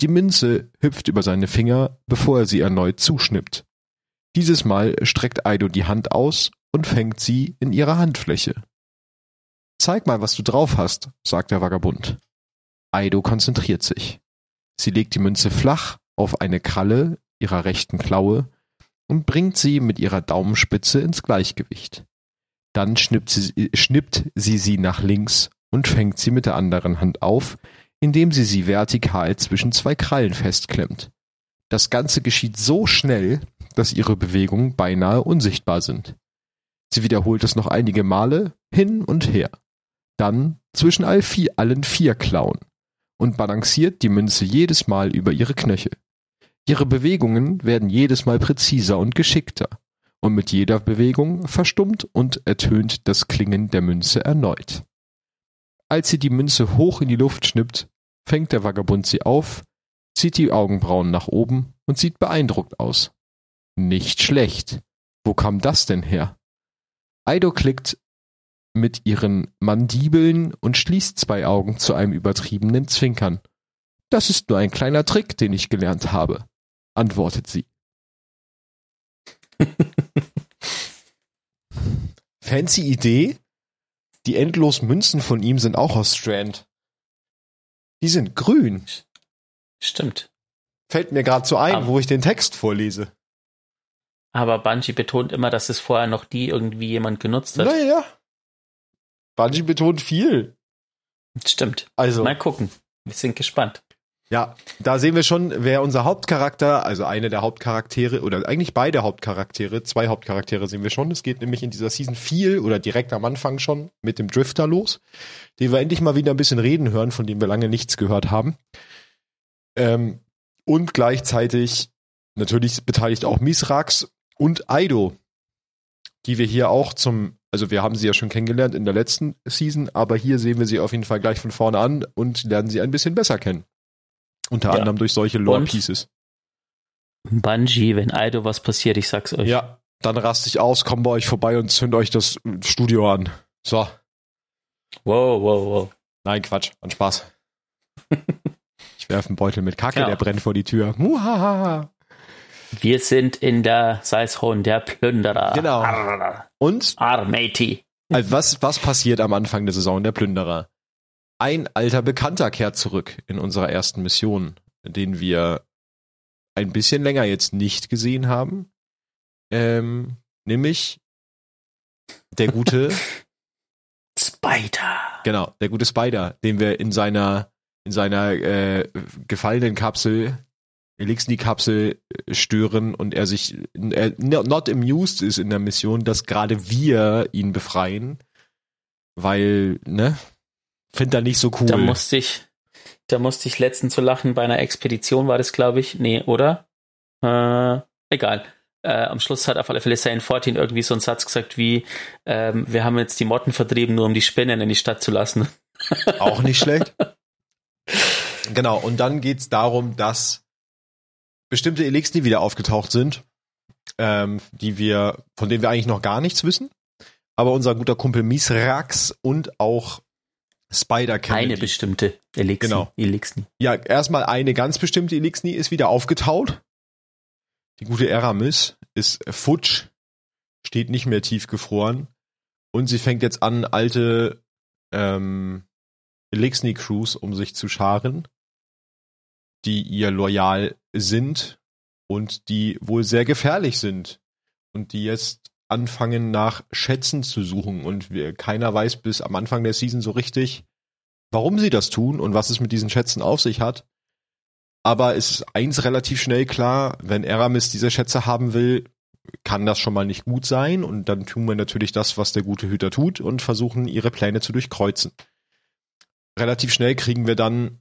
Die Münze hüpft über seine Finger, bevor er sie erneut zuschnippt. Dieses Mal streckt Aido die Hand aus und fängt sie in ihrer Handfläche. Zeig mal, was du drauf hast, sagt der Vagabund. Aido konzentriert sich. Sie legt die Münze flach auf eine Kralle ihrer rechten Klaue und bringt sie mit ihrer Daumenspitze ins Gleichgewicht. Dann schnippt sie, schnippt sie sie nach links und fängt sie mit der anderen Hand auf, indem sie sie vertikal zwischen zwei Krallen festklemmt. Das Ganze geschieht so schnell, dass ihre Bewegungen beinahe unsichtbar sind. Sie wiederholt es noch einige Male hin und her. Dann zwischen all vier, allen vier Klauen und balanciert die Münze jedes Mal über ihre Knöchel. Ihre Bewegungen werden jedes Mal präziser und geschickter und mit jeder Bewegung verstummt und ertönt das Klingen der Münze erneut. Als sie die Münze hoch in die Luft schnippt, fängt der Vagabund sie auf, zieht die Augenbrauen nach oben und sieht beeindruckt aus. Nicht schlecht. Wo kam das denn her? Aido klickt mit ihren Mandibeln und schließt zwei Augen zu einem übertriebenen Zwinkern. Das ist nur ein kleiner Trick, den ich gelernt habe, antwortet sie. Fancy Idee? Die endlos Münzen von ihm sind auch aus Strand. Die sind grün. Stimmt. Fällt mir gerade so ein, Ah. wo ich den Text vorlese. Aber Bungie betont immer, dass es vorher noch die irgendwie jemand genutzt hat. Naja. Bungie betont viel. Stimmt. Also. Mal gucken. Wir sind gespannt. Ja, da sehen wir schon, wer unser Hauptcharakter, also eine der Hauptcharaktere oder eigentlich beide Hauptcharaktere, zwei Hauptcharaktere sehen wir schon. Es geht nämlich in dieser Season viel oder direkt am Anfang schon mit dem Drifter los, den wir endlich mal wieder ein bisschen reden hören, von dem wir lange nichts gehört haben. Ähm, und gleichzeitig natürlich beteiligt auch Misrax und Aido, die wir hier auch zum, also wir haben sie ja schon kennengelernt in der letzten Season, aber hier sehen wir sie auf jeden Fall gleich von vorne an und lernen sie ein bisschen besser kennen. Unter Ja. anderem durch solche Lore-Pieces. Bungie, wenn Aido was passiert, ich sag's euch. Ja, dann raste ich aus, komm bei euch vorbei und zünd euch das Studio an. So. Wow, wow, wow. Nein, Quatsch, an Spaß. ich werfe einen Beutel mit Kacke, Ja. der brennt vor die Tür. Muhahaha. Wir sind in der Saison der Plünderer. Genau. Arr, Und arr, matey. also was, was passiert am Anfang der Saison der Plünderer? Ein alter Bekannter kehrt zurück in unserer ersten Mission, den wir ein bisschen länger jetzt nicht gesehen haben. Ähm, nämlich der gute Spider. Genau, der gute Spider, den wir in seiner in seiner äh, gefallenen Kapsel, Elixni-Kapsel äh, stören und er sich er not amused ist in der Mission, dass gerade wir ihn befreien, weil ne, findet er nicht so cool. Da musste ich, da musste ich letztens so lachen bei einer Expedition war das, glaube ich. Nee, oder? Äh, egal. Äh, am Schluss hat auf alle Fälle Sane 14 irgendwie so einen Satz gesagt wie, ähm, wir haben jetzt die Motten vertrieben, nur um die Spinnen in die Stadt zu lassen. Auch nicht schlecht. Genau, und dann geht's darum, dass bestimmte Elixni wieder aufgetaucht sind, ähm, die wir, von denen wir eigentlich noch gar nichts wissen. Aber unser guter Kumpel Misrax und auch Spider kennen Eine bestimmte Elixir. Genau. Elixir. Ja, erstmal eine ganz bestimmte Elixni ist wieder aufgetaut. Die gute Eramis ist futsch, steht nicht mehr tiefgefroren. Und sie fängt jetzt an, alte ähm, Elixni-Crews um sich zu scharen, die ihr loyal sind und die wohl sehr gefährlich sind. Und die jetzt anfangen nach Schätzen zu suchen. Und wir, keiner weiß bis am Anfang der Season so richtig, warum sie das tun und was es mit diesen Schätzen auf sich hat. Aber es ist eins relativ schnell klar, wenn Eramis diese Schätze haben will, kann das schon mal nicht gut sein und dann tun wir natürlich das, was der gute Hüter tut und versuchen ihre Pläne zu durchkreuzen. Relativ schnell kriegen wir dann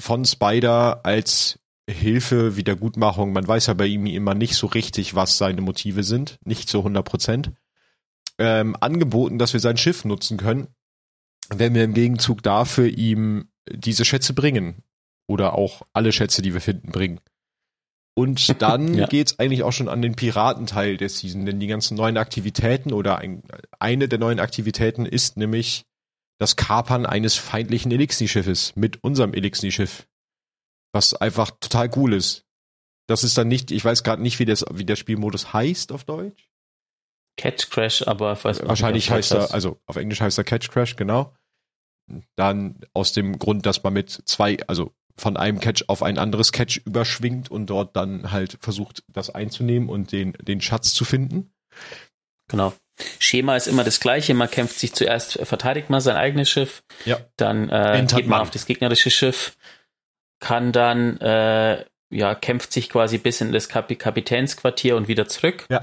von Spider als Hilfe, Wiedergutmachung, man weiß ja bei ihm immer nicht so richtig, was seine Motive sind, nicht zu 100 Prozent, ähm, angeboten, dass wir sein Schiff nutzen können, wenn wir im Gegenzug dafür ihm diese Schätze bringen. Oder auch alle Schätze, die wir finden, bringen. Und dann Ja. geht's eigentlich auch schon an den Piratenteil der Season, denn die ganzen neuen Aktivitäten oder ein, eine der neuen Aktivitäten ist nämlich das Kapern eines feindlichen Elixni-Schiffes mit unserem Elixni-Schiff. Was einfach total cool ist. Das ist dann nicht, ich weiß gerade nicht, wie, das, wie der Spielmodus heißt auf Deutsch. Catch Crash, aber ich weiß nicht, Wahrscheinlich was heißt er, also auf Englisch heißt er Catch Crash, genau. Dann aus dem Grund, dass man mit zwei, also von einem Catch auf ein anderes Catch überschwingt und dort dann halt versucht, das einzunehmen und den, den Schatz zu finden. Genau. Schema ist immer das gleiche. Man kämpft sich zuerst, verteidigt man sein eigenes Schiff, Ja. dann äh, geht man man. auf das gegnerische Schiff, kann dann, äh, ja, kämpft sich quasi bis in das Kap Kapitänsquartier und wieder zurück. Ja.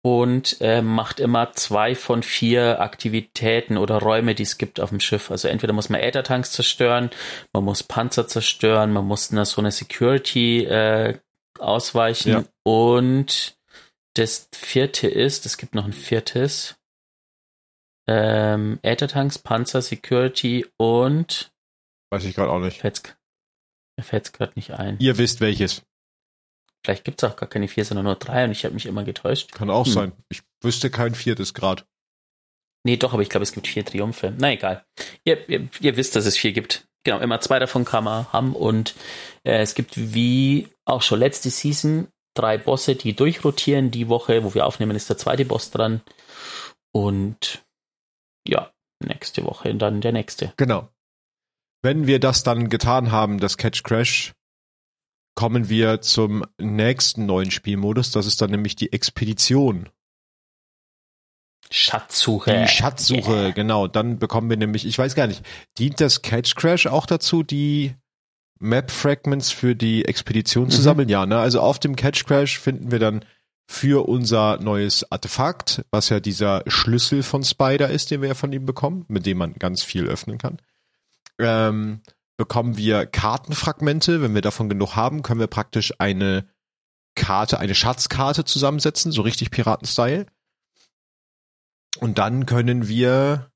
Und äh, macht immer zwei von vier Aktivitäten oder Räume, die es gibt auf dem Schiff. Also entweder muss man Äthertanks zerstören, man muss Panzer zerstören, man muss eine, so eine Security äh, ausweichen Ja. und das vierte ist, es gibt noch ein viertes. Ähm, Äthertanks, Panzer, Security und Weiß ich gerade auch nicht. fällt's, mir fällt's gerade nicht ein. Ihr wisst welches. Vielleicht gibt's auch gar keine vier, sondern nur drei und ich habe mich immer getäuscht. Kann auch Hm. sein. Ich wüsste kein viertes Grad. Nee, doch, aber ich glaube, es gibt vier Triumphe. Na egal. Ihr, ihr, ihr wisst, dass es vier gibt. Genau, immer zwei davon kann man haben und äh, es gibt wie auch schon letzte Season drei Bosse, die durchrotieren. Die Woche, wo wir aufnehmen, ist der zweite Boss dran. Und ja, nächste Woche dann der nächste. Genau. Wenn wir das dann getan haben, das Catch Crash, kommen wir zum nächsten neuen Spielmodus. Das ist dann nämlich die Expedition. Schatzsuche. Die Schatzsuche, yeah. genau. Dann bekommen wir nämlich, ich weiß gar nicht, dient das Catch Crash auch dazu, die Map Fragments für die Expedition zu mhm. sammeln? Ja, ne? Also auf dem Catch Crash finden wir dann für unser neues Artefakt, was ja dieser Schlüssel von Spider ist, den wir ja von ihm bekommen, mit dem man ganz viel öffnen kann. Ähm, bekommen wir Kartenfragmente. Wenn wir davon genug haben, können wir praktisch eine Karte, eine Schatzkarte zusammensetzen, so richtig Piraten-Style. Und dann können wir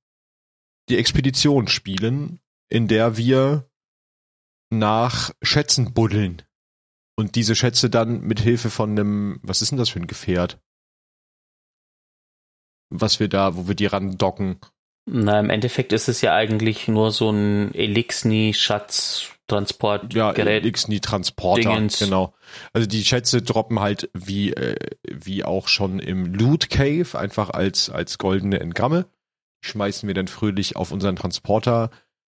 die Expedition spielen, in der wir nach Schätzen buddeln. Und diese Schätze dann mit Hilfe von einem, was ist denn das für ein Gefährt? Was wir da, wo wir die randocken. Na, im Endeffekt ist es ja eigentlich nur so ein Elixni-Schatz-Transportgerät. Ja, Elixni-Transporter, genau. Also die Schätze droppen halt wie, äh, wie auch schon im Loot Cave, einfach als, als goldene Entgramme. Schmeißen wir dann fröhlich auf unseren Transporter,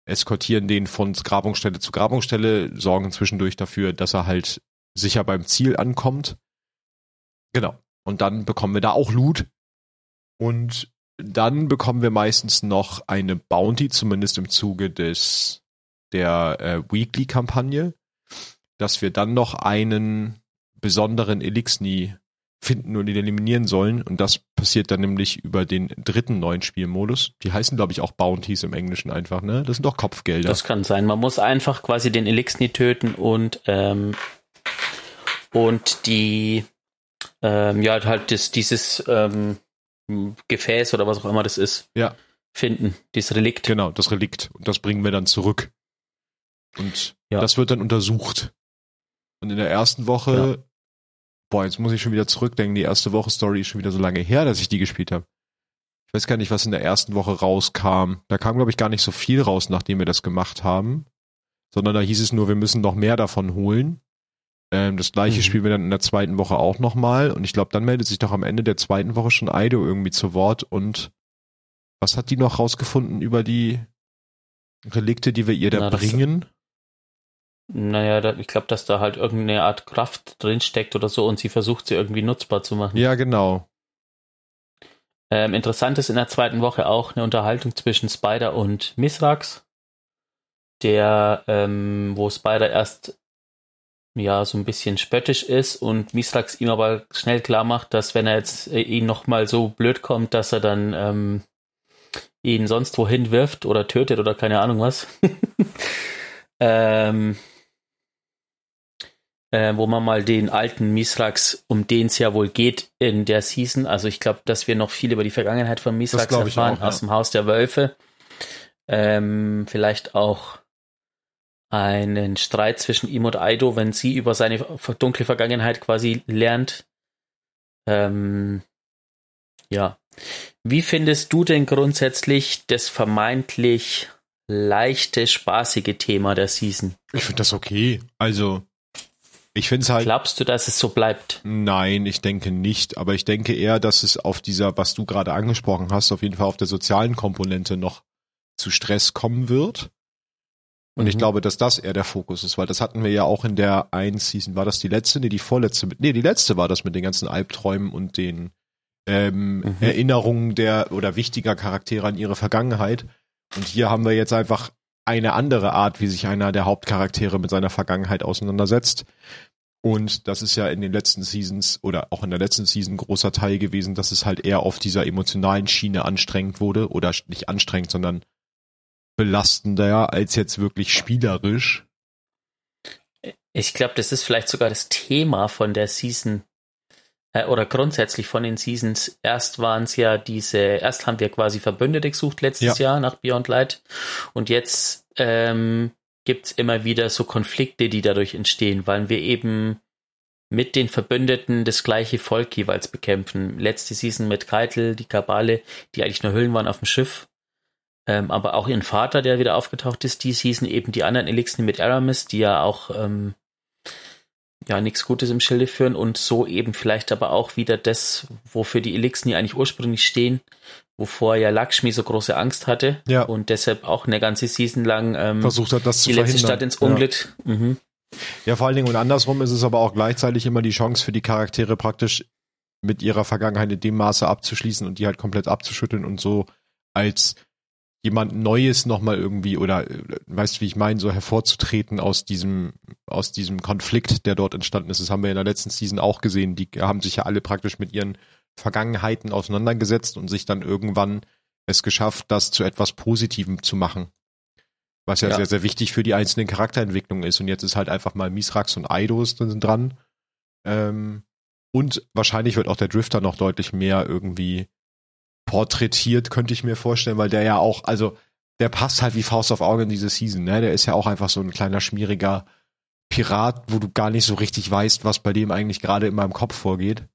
eskortieren den von Grabungsstelle zu Grabungsstelle, sorgen zwischendurch dafür, dass er halt sicher beim Ziel ankommt. Genau. Und dann bekommen wir da auch Loot. Und dann bekommen wir meistens noch eine Bounty, zumindest im Zuge des der äh, Weekly-Kampagne, dass wir dann noch einen besonderen Elixni finden und ihn eliminieren sollen. Und das passiert dann nämlich über den dritten neuen Spielmodus. Die heißen, glaube ich, auch Bounties im Englischen einfach, ne? Das sind doch Kopfgelder. Das kann sein. Man muss einfach quasi den Elixni töten und ähm, und die ähm, ja halt das, dieses ähm, Gefäß oder was auch immer das ist, ja. finden, dieses Relikt. Genau, das Relikt. Und das bringen wir dann zurück. Und ja. das wird dann untersucht. Und in der ersten Woche, ja. boah, jetzt muss ich schon wieder zurückdenken, die erste Woche Story ist schon wieder so lange her, dass ich die gespielt habe. Ich weiß gar nicht, was in der ersten Woche rauskam. Da kam, glaube ich, gar nicht so viel raus, nachdem wir das gemacht haben. Sondern da hieß es nur, wir müssen noch mehr davon holen. Ähm, das gleiche mhm. spielen wir dann in der zweiten Woche auch nochmal. Und ich glaube, dann meldet sich doch am Ende der zweiten Woche schon Aido irgendwie zu Wort. Und was hat die noch rausgefunden über die Relikte, die wir ihr da Na, bringen? naja, da, ich glaube, dass da halt irgendeine Art Kraft drinsteckt oder so und sie versucht, sie irgendwie nutzbar zu machen. Ja, genau. Ähm, interessant ist in der zweiten Woche auch eine Unterhaltung zwischen Spider und Misrax, der, ähm, wo Spider erst ja, so ein bisschen spöttisch ist und Misrax ihm aber schnell klar macht, dass wenn er jetzt äh, ihn nochmal so blöd kommt, dass er dann ähm, ihn sonst wohin wirft oder tötet oder keine Ahnung was. ähm, äh, wo man mal den alten Misrax, um den es ja wohl geht in der Season, also ich glaube, dass wir noch viel über die Vergangenheit von Misrax erfahren, auch, ja. aus dem Haus der Wölfe. Ähm, vielleicht auch einen Streit zwischen ihm und Aido, wenn sie über seine dunkle Vergangenheit quasi lernt. Ähm, ja. Wie findest du denn grundsätzlich das vermeintlich leichte, spaßige Thema der Season? Ich finde das okay. Also, ich finde es halt. Glaubst du, dass es so bleibt? Nein, ich denke nicht. Aber ich denke eher, dass es auf dieser, was du gerade angesprochen hast, auf jeden Fall auf der sozialen Komponente noch zu Stress kommen wird. Und mhm. ich glaube, dass das eher der Fokus ist, weil das hatten wir ja auch in der einen Season. War das die letzte? Nee, die vorletzte. Nee, die letzte war das mit den ganzen Albträumen und den ähm, mhm. Erinnerungen der oder wichtiger Charaktere an ihre Vergangenheit. Und hier haben wir jetzt einfach eine andere Art, wie sich einer der Hauptcharaktere mit seiner Vergangenheit auseinandersetzt. Und das ist ja in den letzten Seasons oder auch in der letzten Season großer Teil gewesen, dass es halt eher auf dieser emotionalen Schiene anstrengend wurde oder nicht anstrengend, sondern belastender als jetzt wirklich spielerisch. Ich glaube, das ist vielleicht sogar das Thema von der Season äh, oder grundsätzlich von den Seasons. Erst waren es ja diese, erst haben wir quasi Verbündete gesucht letztes ja. Jahr nach Beyond Light und jetzt ähm, gibt es immer wieder so Konflikte, die dadurch entstehen, weil wir eben mit den Verbündeten das gleiche Volk jeweils bekämpfen. Letzte Season mit Keitel, die Kabale, die eigentlich nur Hüllen waren auf dem Schiff ähm, aber auch ihren Vater, der wieder aufgetaucht ist, die hießen eben die anderen Elixen mit Aramis, die ja auch ähm, ja nichts Gutes im Schilde führen und so eben vielleicht aber auch wieder das, wofür die Elixen ja eigentlich ursprünglich stehen, wovor ja Lakshmi so große Angst hatte ja. und deshalb auch eine ganze Season lang ähm, versucht hat, das die letzte Stadt ins Unglück. Ja. Mhm. Ja, vor allen Dingen und andersrum ist es aber auch gleichzeitig immer die Chance für die Charaktere praktisch mit ihrer Vergangenheit in dem Maße abzuschließen und die halt komplett abzuschütteln und so als jemand Neues nochmal irgendwie oder äh, weißt du, wie ich meine, so hervorzutreten aus diesem, aus diesem Konflikt, der dort entstanden ist. Das haben wir in der letzten Season auch gesehen. Die haben sich ja alle praktisch mit ihren Vergangenheiten auseinandergesetzt und sich dann irgendwann es geschafft, das zu etwas Positivem zu machen. Was ja, ja. sehr, sehr wichtig für die einzelnen Charakterentwicklungen ist. Und jetzt ist halt einfach mal Misrax und Eidos dran. Ähm, und wahrscheinlich wird auch der Drifter noch deutlich mehr irgendwie porträtiert, könnte ich mir vorstellen, weil der ja auch, also der passt halt wie Faust auf Auge in diese Season, ne? Der ist ja auch einfach so ein kleiner schmieriger Pirat, wo du gar nicht so richtig weißt, was bei dem eigentlich gerade in meinem Kopf vorgeht.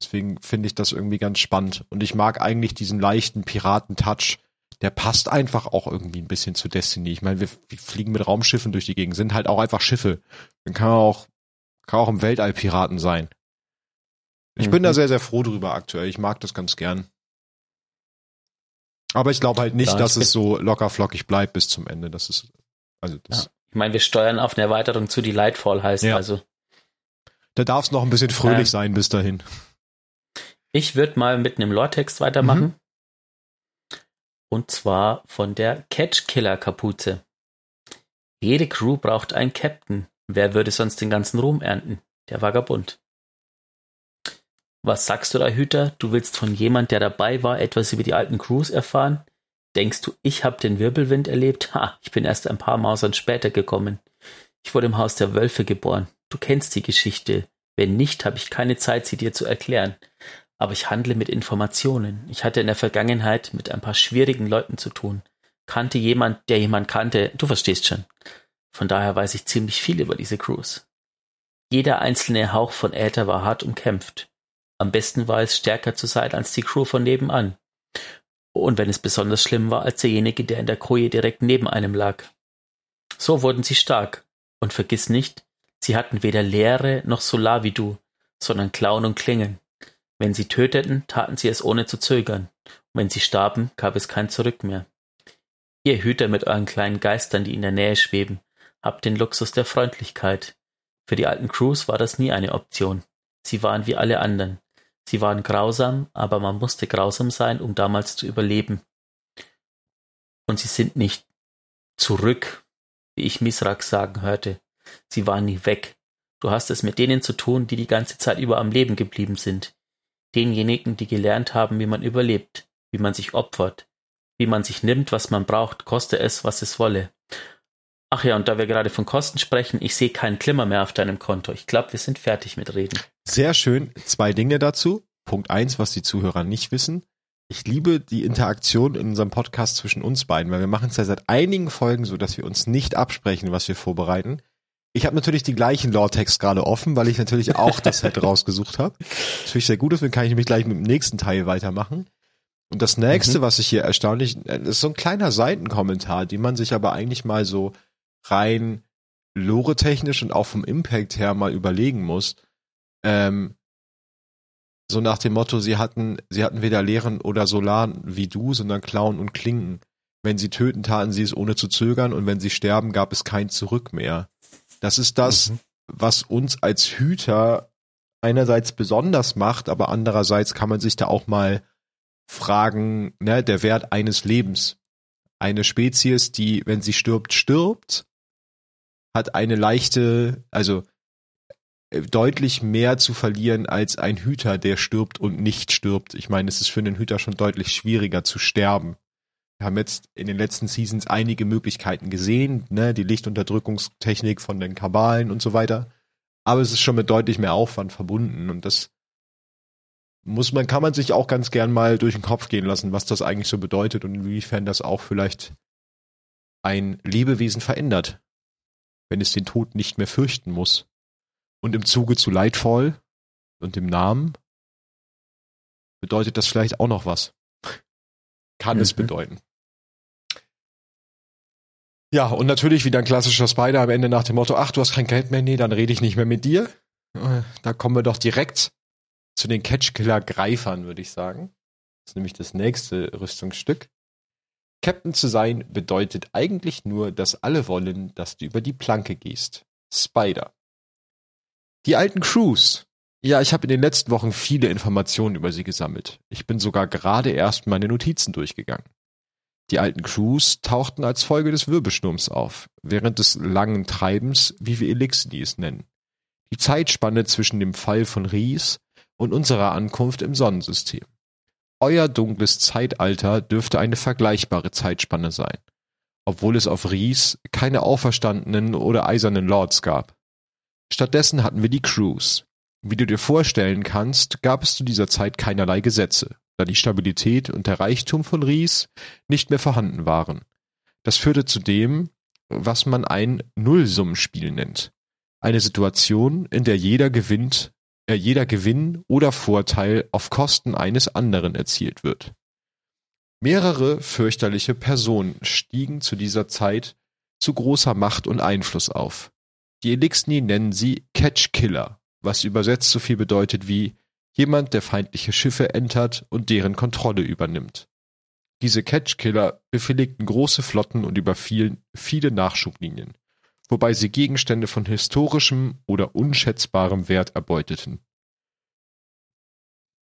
Deswegen finde ich das irgendwie ganz spannend. Und ich mag eigentlich diesen leichten Piraten-Touch. Der passt einfach auch irgendwie ein bisschen zu Destiny. Ich meine, wir, wir, fliegen mit Raumschiffen durch die Gegend, sind halt auch einfach Schiffe. Dann kann man auch, kann auch im Weltall Piraten sein. Ich mhm. bin da mhm. sehr, sehr froh drüber aktuell. Ich mag das ganz gern. Aber ich glaube halt nicht, ja, dass es so locker flockig bleibt bis zum Ende. Das ist, also das. Ja. Ich meine, wir steuern auf eine Erweiterung zu, die Lightfall heißt, ja. also. Da darf es noch ein bisschen fröhlich ähm, sein bis dahin. Ich würde mal mit einem Lore-Text weitermachen. Mhm. Und zwar von der Catch-Killer-Kapuze. Jede Crew braucht einen Captain. Wer würde sonst den ganzen Ruhm ernten? Der Vagabund. Was sagst du da, Hüter? Du willst von jemand, der dabei war, etwas über die alten Crews erfahren? Denkst du, ich hab den Wirbelwind erlebt? Ha, ich bin erst ein paar Mausern später gekommen. Ich wurde im Haus der Wölfe geboren. Du kennst die Geschichte. Wenn nicht, habe ich keine Zeit, sie dir zu erklären. Aber ich handle mit Informationen. Ich hatte in der Vergangenheit mit ein paar schwierigen Leuten zu tun. Kannte jemand, der jemand kannte. Du verstehst schon. Von daher weiß ich ziemlich viel über diese Crews. Jeder einzelne Hauch von Äther war hart umkämpft. Am besten war es, stärker zu sein als die Crew von nebenan. Und wenn es besonders schlimm war, als derjenige, der in der Koje direkt neben einem lag. So wurden sie stark. Und vergiss nicht, sie hatten weder Leere noch Solar wie du, sondern Klauen und Klingen. Wenn sie töteten, taten sie es ohne zu zögern. Und wenn sie starben, gab es kein Zurück mehr. Ihr Hüter mit euren kleinen Geistern, die in der Nähe schweben, habt den Luxus der Freundlichkeit. Für die alten Crews war das nie eine Option. Sie waren wie alle anderen. Sie waren grausam, aber man musste grausam sein, um damals zu überleben. Und sie sind nicht zurück, wie ich Misrak sagen hörte. Sie waren nie weg. Du hast es mit denen zu tun, die die ganze Zeit über am Leben geblieben sind. Denjenigen, die gelernt haben, wie man überlebt, wie man sich opfert, wie man sich nimmt, was man braucht, koste es, was es wolle. Ach ja, und da wir gerade von Kosten sprechen, ich sehe keinen Klimmer mehr auf deinem Konto. Ich glaube, wir sind fertig mit Reden. Sehr schön. Zwei Dinge dazu. Punkt eins, was die Zuhörer nicht wissen. Ich liebe die Interaktion in unserem Podcast zwischen uns beiden, weil wir machen es ja seit einigen Folgen so, dass wir uns nicht absprechen, was wir vorbereiten. Ich habe natürlich die gleichen Lore-Text gerade offen, weil ich natürlich auch das Set rausgesucht habe. Natürlich sehr gut, deswegen kann ich nämlich gleich mit dem nächsten Teil weitermachen. Und das nächste, mhm. was ich hier erstaunlich, das ist so ein kleiner Seitenkommentar, den man sich aber eigentlich mal so rein lore-technisch und auch vom Impact her mal überlegen muss. Ähm, so nach dem Motto, sie hatten, sie hatten weder Lehren oder Solan wie du, sondern Klauen und Klinken. Wenn sie töten, taten sie es ohne zu zögern und wenn sie sterben, gab es kein Zurück mehr. Das ist das, mhm. was uns als Hüter einerseits besonders macht, aber andererseits kann man sich da auch mal fragen, ne, der Wert eines Lebens. Eine Spezies, die, wenn sie stirbt, stirbt, hat eine leichte, also äh, deutlich mehr zu verlieren als ein Hüter, der stirbt und nicht stirbt. Ich meine, es ist für einen Hüter schon deutlich schwieriger zu sterben. Wir haben jetzt in den letzten Seasons einige Möglichkeiten gesehen, ne, die Lichtunterdrückungstechnik von den Kabalen und so weiter. Aber es ist schon mit deutlich mehr Aufwand verbunden und das muss man, kann man sich auch ganz gern mal durch den Kopf gehen lassen, was das eigentlich so bedeutet und inwiefern das auch vielleicht ein Lebewesen verändert wenn es den Tod nicht mehr fürchten muss. Und im Zuge zu Lightfall und dem Namen bedeutet das vielleicht auch noch was. Kann mhm. es bedeuten. Ja, und natürlich wieder ein klassischer Spider am Ende nach dem Motto, ach, du hast kein Geld mehr, nee, dann rede ich nicht mehr mit dir. Äh, da kommen wir doch direkt zu den Catchkiller-Greifern, würde ich sagen. Das ist nämlich das nächste Rüstungsstück. Captain zu sein bedeutet eigentlich nur, dass alle wollen, dass du über die Planke gehst. Spider. Die alten Crews. Ja, ich habe in den letzten Wochen viele Informationen über sie gesammelt. Ich bin sogar gerade erst meine Notizen durchgegangen. Die alten Crews tauchten als Folge des Wirbelsturms auf, während des langen Treibens, wie wir Elixni es nennen. Die Zeitspanne zwischen dem Fall von Ries und unserer Ankunft im Sonnensystem. Euer dunkles Zeitalter dürfte eine vergleichbare Zeitspanne sein, obwohl es auf Ries keine auferstandenen oder eisernen Lords gab. Stattdessen hatten wir die Crews. Wie du dir vorstellen kannst, gab es zu dieser Zeit keinerlei Gesetze, da die Stabilität und der Reichtum von Ries nicht mehr vorhanden waren. Das führte zu dem, was man ein Nullsummenspiel nennt. Eine Situation, in der jeder gewinnt, jeder Gewinn oder Vorteil auf Kosten eines anderen erzielt wird. Mehrere fürchterliche Personen stiegen zu dieser Zeit zu großer Macht und Einfluss auf. Die Elixni nennen sie Catch-Killer, was übersetzt so viel bedeutet wie jemand, der feindliche Schiffe entert und deren Kontrolle übernimmt. Diese Catch-Killer befehligten große Flotten und überfielen viele Nachschublinien wobei sie Gegenstände von historischem oder unschätzbarem Wert erbeuteten.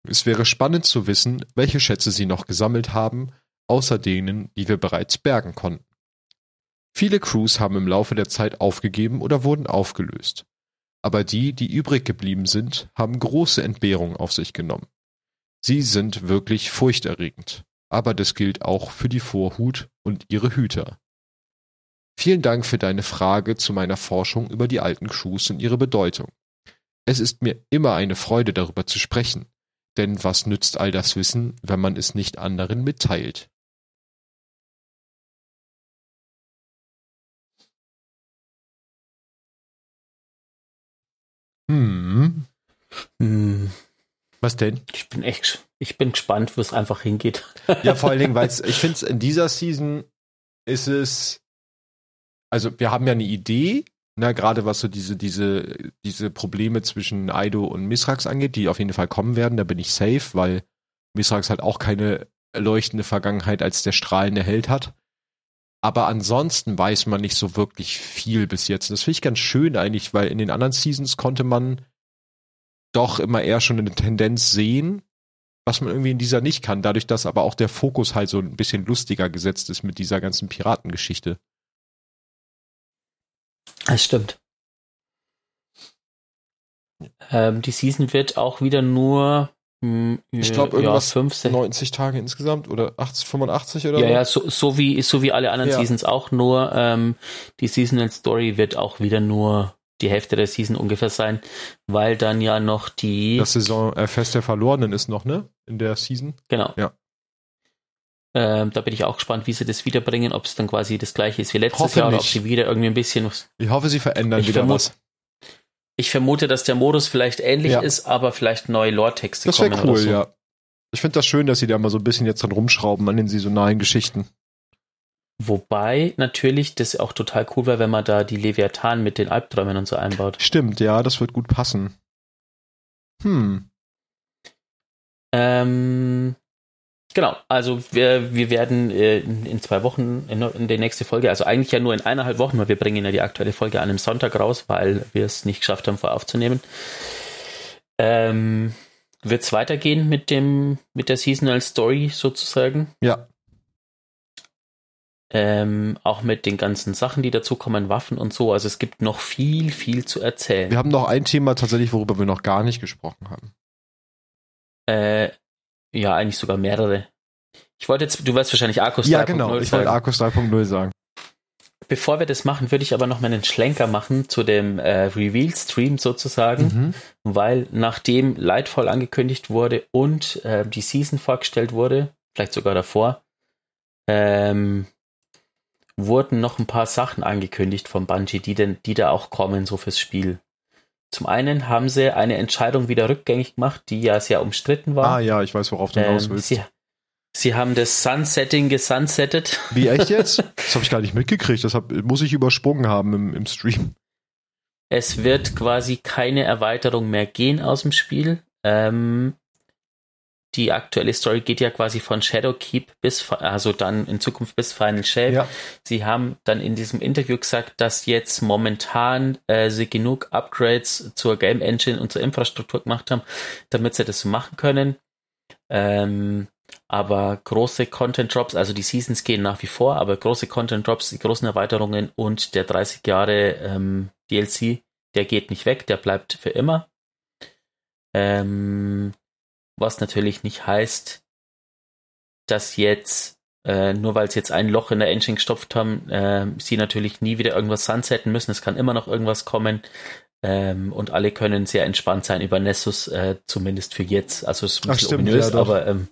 Es wäre spannend zu wissen, welche Schätze sie noch gesammelt haben, außer denen, die wir bereits bergen konnten. Viele Crews haben im Laufe der Zeit aufgegeben oder wurden aufgelöst. Aber die, die übrig geblieben sind, haben große Entbehrungen auf sich genommen. Sie sind wirklich furchterregend. Aber das gilt auch für die Vorhut und ihre Hüter. Vielen Dank für deine Frage zu meiner Forschung über die alten Crews und ihre Bedeutung. Es ist mir immer eine Freude, darüber zu sprechen, denn was nützt all das Wissen, wenn man es nicht anderen mitteilt? Hm. Hm. Was denn? Ich bin echt, ich bin gespannt, wo es einfach hingeht. Ja, vor allen Dingen, weil ich finde es in dieser Season ist es also wir haben ja eine Idee, ne, gerade was so diese, diese, diese Probleme zwischen Aido und Misrax angeht, die auf jeden Fall kommen werden, da bin ich safe, weil Misrax halt auch keine leuchtende Vergangenheit als der strahlende Held hat. Aber ansonsten weiß man nicht so wirklich viel bis jetzt. Das finde ich ganz schön eigentlich, weil in den anderen Seasons konnte man doch immer eher schon eine Tendenz sehen, was man irgendwie in dieser nicht kann, dadurch, dass aber auch der Fokus halt so ein bisschen lustiger gesetzt ist mit dieser ganzen Piratengeschichte. Das stimmt. Ähm, die Season wird auch wieder nur mh, hm, ich glaube irgendwas ja, 15. 90 Tage insgesamt oder 80, 85 oder ja so? ja so, so wie so wie alle anderen ja. Seasons auch nur ähm, die Seasonal Story wird auch wieder nur die Hälfte der Season ungefähr sein, weil dann ja noch die das Saison äh, Fest der Verlorenen ist noch ne in der Season genau ja ähm, da bin ich auch gespannt, wie sie das wiederbringen, ob es dann quasi das gleiche ist wie letztes hoffe Jahr oder ob sie wieder irgendwie ein bisschen was. Ich hoffe, sie verändern wieder was. Ich vermute, dass der Modus vielleicht ähnlich ja. ist, aber vielleicht neue Lore-Texte kommen. Das wäre cool, so. ja. Ich finde das schön, dass sie da mal so ein bisschen jetzt dran rumschrauben an den saisonalen Geschichten. Wobei natürlich das auch total cool wäre, wenn man da die Leviathan mit den Albträumen und so einbaut. Stimmt, ja, das wird gut passen. Hm. Ähm, Genau, also wir, wir werden äh, in zwei Wochen in, in der nächste Folge, also eigentlich ja nur in eineinhalb Wochen, weil wir bringen ja die aktuelle Folge an einem Sonntag raus, weil wir es nicht geschafft haben, vorher aufzunehmen. Ähm, Wird es weitergehen mit dem, mit der Seasonal Story sozusagen? Ja. Ähm, auch mit den ganzen Sachen, die dazukommen, Waffen und so. Also es gibt noch viel, viel zu erzählen. Wir haben noch ein Thema tatsächlich, worüber wir noch gar nicht gesprochen haben. Äh, ja, eigentlich sogar mehrere. Ich wollte jetzt, du weißt wahrscheinlich Arcus 3.0 Ja, genau, ich wollte Arcus 3.0 sagen. Bevor wir das machen, würde ich aber noch mal einen Schlenker machen zu dem äh, Reveal-Stream sozusagen, mhm. weil nachdem Lightfall angekündigt wurde und äh, die Season vorgestellt wurde, vielleicht sogar davor, ähm, wurden noch ein paar Sachen angekündigt von Bungie, die denn, die da auch kommen, so fürs Spiel. Zum einen haben sie eine Entscheidung wieder rückgängig gemacht, die ja sehr umstritten war. Ah ja, ich weiß, worauf du hinaus ähm, willst. Sie, sie, haben das Sunsetting gesunsettet. Wie echt jetzt? Das habe ich gar nicht mitgekriegt. Das hab, muss ich übersprungen haben im, im Stream. Es wird quasi keine Erweiterung mehr gehen aus dem Spiel. Ähm, die aktuelle Story geht ja quasi von Shadowkeep bis, also dann in Zukunft bis Final Shape. Ja. Sie haben dann in diesem Interview gesagt, dass jetzt momentan äh, sie genug Upgrades zur Game Engine und zur Infrastruktur gemacht haben, damit sie das so machen können. Ähm, aber große Content Drops, also die Seasons gehen nach wie vor, aber große Content Drops, die großen Erweiterungen und der 30 Jahre ähm, DLC, der geht nicht weg, der bleibt für immer. Ähm, was natürlich nicht heißt, dass jetzt, äh, nur weil sie jetzt ein Loch in der Engine gestopft haben, äh, sie natürlich nie wieder irgendwas sunsetten müssen. Es kann immer noch irgendwas kommen. Ähm, und alle können sehr entspannt sein über Nessus, äh, zumindest für jetzt. Also es ist ein bisschen stimmt, ominös, ja, aber ähm,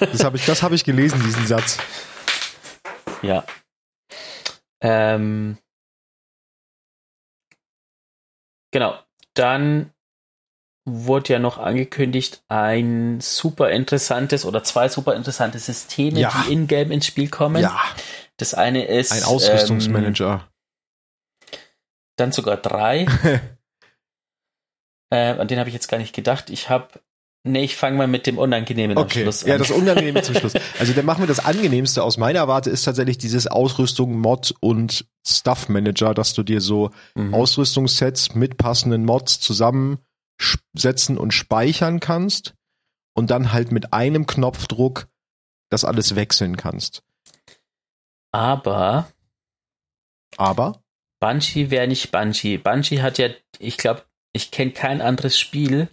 das habe ich, das habe ich gelesen, diesen Satz. Ja. Ähm, genau. Dann wurde ja noch angekündigt, ein super interessantes oder zwei super interessante Systeme, ja. die in-game ins Spiel kommen. Ja. Das eine ist ein Ausrüstungsmanager. Ähm, dann sogar drei. äh, an den habe ich jetzt gar nicht gedacht. Ich habe Nee, ich fange mal mit dem Unangenehmen okay. am Schluss an. Ja, das Unangenehme zum Schluss. Also dann machen wir das Angenehmste aus meiner Warte ist tatsächlich dieses Ausrüstung, Mod und Stuff Manager, dass du dir so mhm. Ausrüstungssets mit passenden Mods zusammen setzen und speichern kannst und dann halt mit einem Knopfdruck das alles wechseln kannst. Aber. Aber? Bungie wäre nicht Bungie. Bungie hat ja, ich glaube, ich kenne kein anderes Spiel,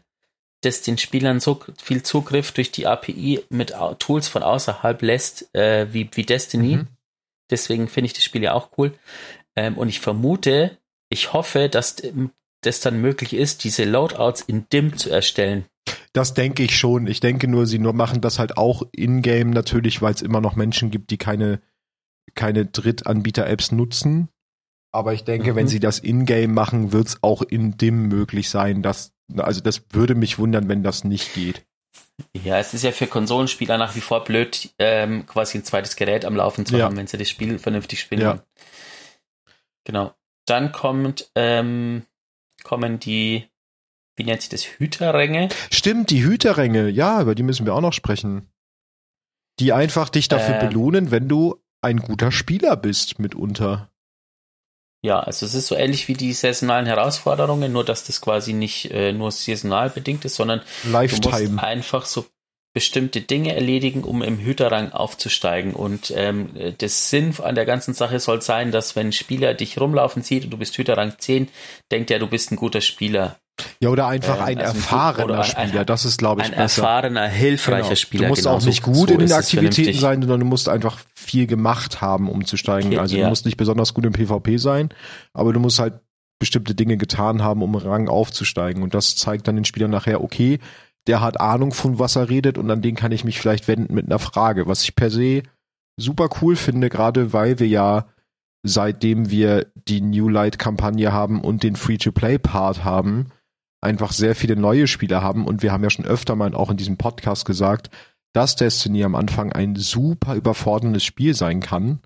das den Spielern so viel Zugriff durch die API mit Tools von außerhalb lässt, äh, wie, wie Destiny. Mhm. Deswegen finde ich das Spiel ja auch cool. Ähm, und ich vermute, ich hoffe, dass das dann möglich ist, diese Loadouts in DIM zu erstellen. Das denke ich schon. Ich denke nur, sie nur machen das halt auch in-game natürlich, weil es immer noch Menschen gibt, die keine, keine Drittanbieter-Apps nutzen. Aber ich denke, mhm. wenn sie das in-game machen, wird es auch in DIM möglich sein. Dass, also das würde mich wundern, wenn das nicht geht. Ja, es ist ja für Konsolenspieler nach wie vor blöd, ähm, quasi ein zweites Gerät am Laufen zu ja. haben, wenn sie das Spiel vernünftig spielen. Ja. Genau. Dann kommt ähm, kommen die, wie nennt sich das, Hüterränge? Stimmt, die Hüterränge, ja, über die müssen wir auch noch sprechen. Die einfach dich dafür äh, belohnen, wenn du ein guter Spieler bist, mitunter. Ja, also es ist so ähnlich wie die saisonalen Herausforderungen, nur dass das quasi nicht äh, nur saisonal bedingt ist, sondern Lifetime. du musst einfach so bestimmte Dinge erledigen, um im Hüterrang aufzusteigen. Und ähm, das Sinn an der ganzen Sache soll sein, dass wenn ein Spieler dich rumlaufen sieht und du bist Hüterrang 10, denkt er, du bist ein guter Spieler. Ja, oder einfach ähm, ein also erfahrener ein, Spieler, das ist, glaube ich, ein besser. erfahrener, hilfreicher genau. Spieler. Du musst genau, auch nicht so, gut so in den Aktivitäten sein, sondern du musst einfach viel gemacht haben, um zu steigen. Okay, also ja. du musst nicht besonders gut im PvP sein, aber du musst halt bestimmte Dinge getan haben, um Rang aufzusteigen. Und das zeigt dann den Spielern nachher, okay, der hat Ahnung von was er redet und an den kann ich mich vielleicht wenden mit einer Frage, was ich per se super cool finde, gerade weil wir ja seitdem wir die New Light Kampagne haben und den Free-to-Play-Part haben, einfach sehr viele neue Spieler haben und wir haben ja schon öfter mal auch in diesem Podcast gesagt, dass Destiny am Anfang ein super überforderndes Spiel sein kann.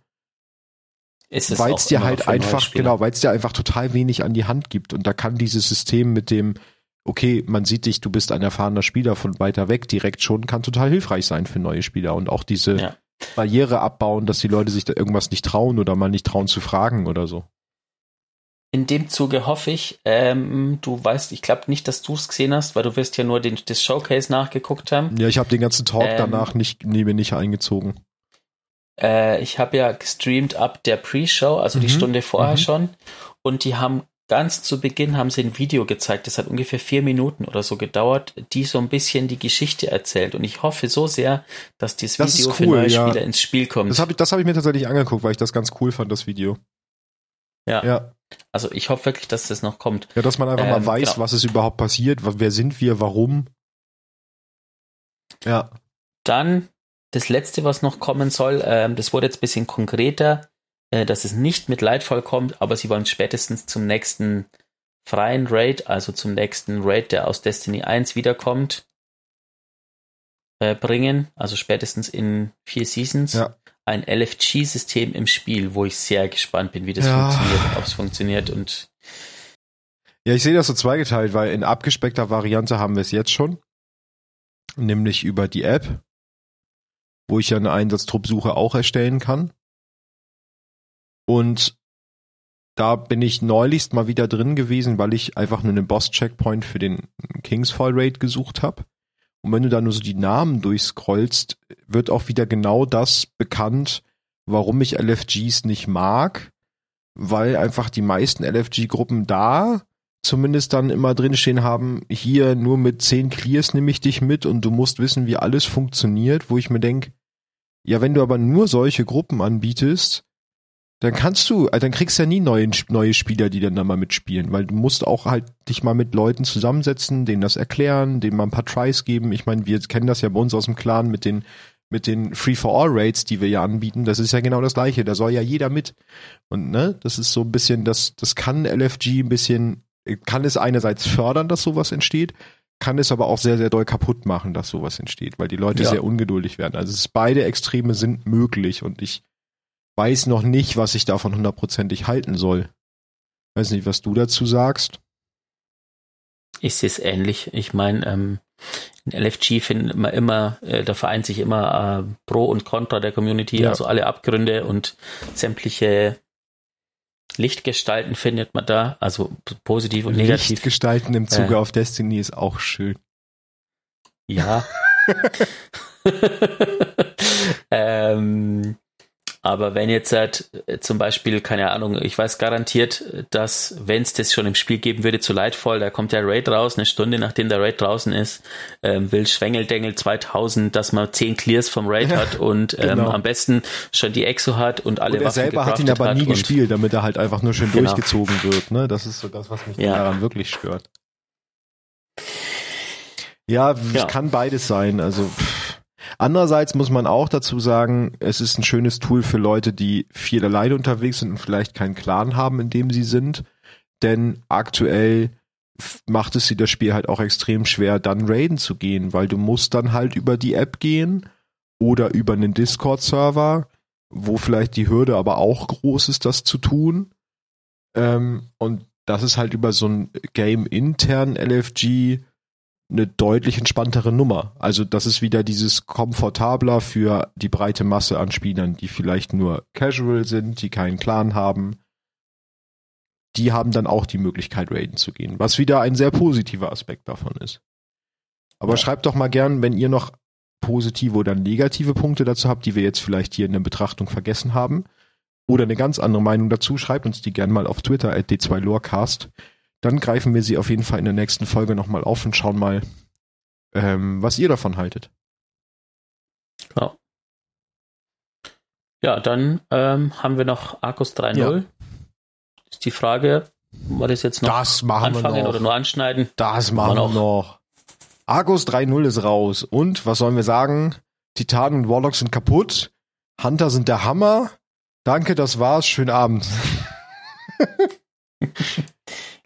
Weil es dir halt einfach, genau, weil es dir einfach total wenig an die Hand gibt. Und da kann dieses System mit dem, okay, man sieht dich, du bist ein erfahrener Spieler von weiter weg direkt schon, kann total hilfreich sein für neue Spieler und auch diese ja. Barriere abbauen, dass die Leute sich da irgendwas nicht trauen oder mal nicht trauen zu fragen oder so. In dem Zuge hoffe ich, ähm, du weißt, ich glaube nicht, dass du es gesehen hast, weil du wirst ja nur den, das Showcase nachgeguckt haben. Ja, ich habe den ganzen Talk ähm, danach nicht, nee, mir nicht eingezogen. Äh, ich habe ja gestreamt ab der Pre-Show, also mhm. die Stunde vorher mhm. schon, und die haben ganz zu Beginn haben sie ein Video gezeigt, das hat ungefähr vier Minuten oder so gedauert, die so ein bisschen die Geschichte erzählt. Und ich hoffe so sehr, dass dieses das Video cool, für neue ja. Spieler ins Spiel kommt. Das habe ich, das hab ich mir tatsächlich angeguckt, weil ich das ganz cool fand, das Video. Ja. ja. Also ich hoffe wirklich, dass das noch kommt. Ja, dass man einfach ähm, mal weiß, genau. was ist überhaupt passiert, wer sind wir, warum. Ja. Dann das letzte, was noch kommen soll, ähm, das wurde jetzt ein bisschen konkreter äh, dass es nicht mit Lightfall kommt, aber sie wollen spätestens zum nächsten freien Raid, also zum nächsten Raid, der aus Destiny 1 wiederkommt, äh, bringen, also spätestens in vier Seasons, ja. ein LFG-System im Spiel, wo ich sehr gespannt bin, wie das ja. funktioniert, ob es funktioniert und ja, ich sehe das so zweigeteilt, weil in abgespeckter Variante haben wir es jetzt schon. nämlich über die App, wo ich ja eine Einsatztruppsuche auch erstellen kann. Und da bin ich neulichst mal wieder drin gewesen, weil ich einfach nur einen Boss-Checkpoint für den Kingsfall Raid gesucht habe. Und wenn du da nur so die Namen durchscrollst, wird auch wieder genau das bekannt, warum ich LFGs nicht mag, weil einfach die meisten LFG-Gruppen da zumindest dann immer drinstehen haben, hier nur mit zehn Clears nehme ich dich mit und du musst wissen, wie alles funktioniert, wo ich mir denke, ja, wenn du aber nur solche Gruppen anbietest, dann kannst du, äh, dann kriegst du ja nie neue, neue Spieler, die dann da mal mitspielen, weil du musst auch halt dich mal mit Leuten zusammensetzen, denen das erklären, denen mal ein paar Tries geben. Ich meine, wir kennen das ja bei uns aus dem Clan mit den mit den Free-for-All-Rates, die wir ja anbieten, das ist ja genau das gleiche. Da soll ja jeder mit. Und ne, das ist so ein bisschen, das, das kann LFG ein bisschen, kann es einerseits fördern, dass sowas entsteht, kann es aber auch sehr, sehr doll kaputt machen, dass sowas entsteht, weil die Leute ja. sehr ungeduldig werden. Also es ist, beide Extreme sind möglich und ich weiß noch nicht, was ich davon hundertprozentig halten soll. Weiß nicht, was du dazu sagst. Ich sehe es ähnlich. Ich meine, ähm, in LFG findet man immer, äh, da vereint sich immer äh, Pro und Contra der Community, ja. also alle Abgründe und sämtliche Lichtgestalten findet man da, also positiv und negativ. Lichtgestalten im Zuge äh, auf Destiny ist auch schön. Ja. ähm, aber wenn jetzt halt äh, zum Beispiel, keine Ahnung, ich weiß garantiert, dass wenn es das schon im Spiel geben würde zu Lightfall, da kommt der Raid raus, eine Stunde nachdem der Raid draußen ist, ähm, will Schwengeldengel 2000, dass man 10 Clears vom Raid hat und ähm, genau. am besten schon die Exo hat und alle und er Waffen selber hat ihn aber nie gespielt, damit er halt einfach nur schön genau. durchgezogen wird. Ne? Das ist so das, was mich ja. daran wirklich stört. Ja, ja, kann beides sein. Also pff Andererseits muss man auch dazu sagen, es ist ein schönes Tool für Leute, die viel alleine unterwegs sind und vielleicht keinen Clan haben, in dem sie sind. Denn aktuell macht es dir das Spiel halt auch extrem schwer, dann raiden zu gehen, weil du musst dann halt über die App gehen oder über einen Discord-Server, wo vielleicht die Hürde aber auch groß ist, das zu tun. Ähm, und das ist halt über so ein Game-intern LFG eine deutlich entspanntere Nummer. Also das ist wieder dieses komfortabler für die breite Masse an Spielern, die vielleicht nur casual sind, die keinen Clan haben. Die haben dann auch die Möglichkeit, raiden zu gehen, was wieder ein sehr positiver Aspekt davon ist. Aber ja. schreibt doch mal gern, wenn ihr noch positive oder negative Punkte dazu habt, die wir jetzt vielleicht hier in der Betrachtung vergessen haben. Oder eine ganz andere Meinung dazu, schreibt uns die gern mal auf Twitter at d2lorecast dann greifen wir sie auf jeden Fall in der nächsten Folge nochmal auf und schauen mal, ähm, was ihr davon haltet. Ja. Ja, dann ähm, haben wir noch Arcus 3.0. Ja. Ist die Frage, war das jetzt noch das machen anfangen wir noch. oder nur anschneiden? Das machen wir noch. noch. Arcus 3.0 ist raus. Und was sollen wir sagen? Titanen und Warlocks sind kaputt. Hunter sind der Hammer. Danke, das war's. Schönen Abend.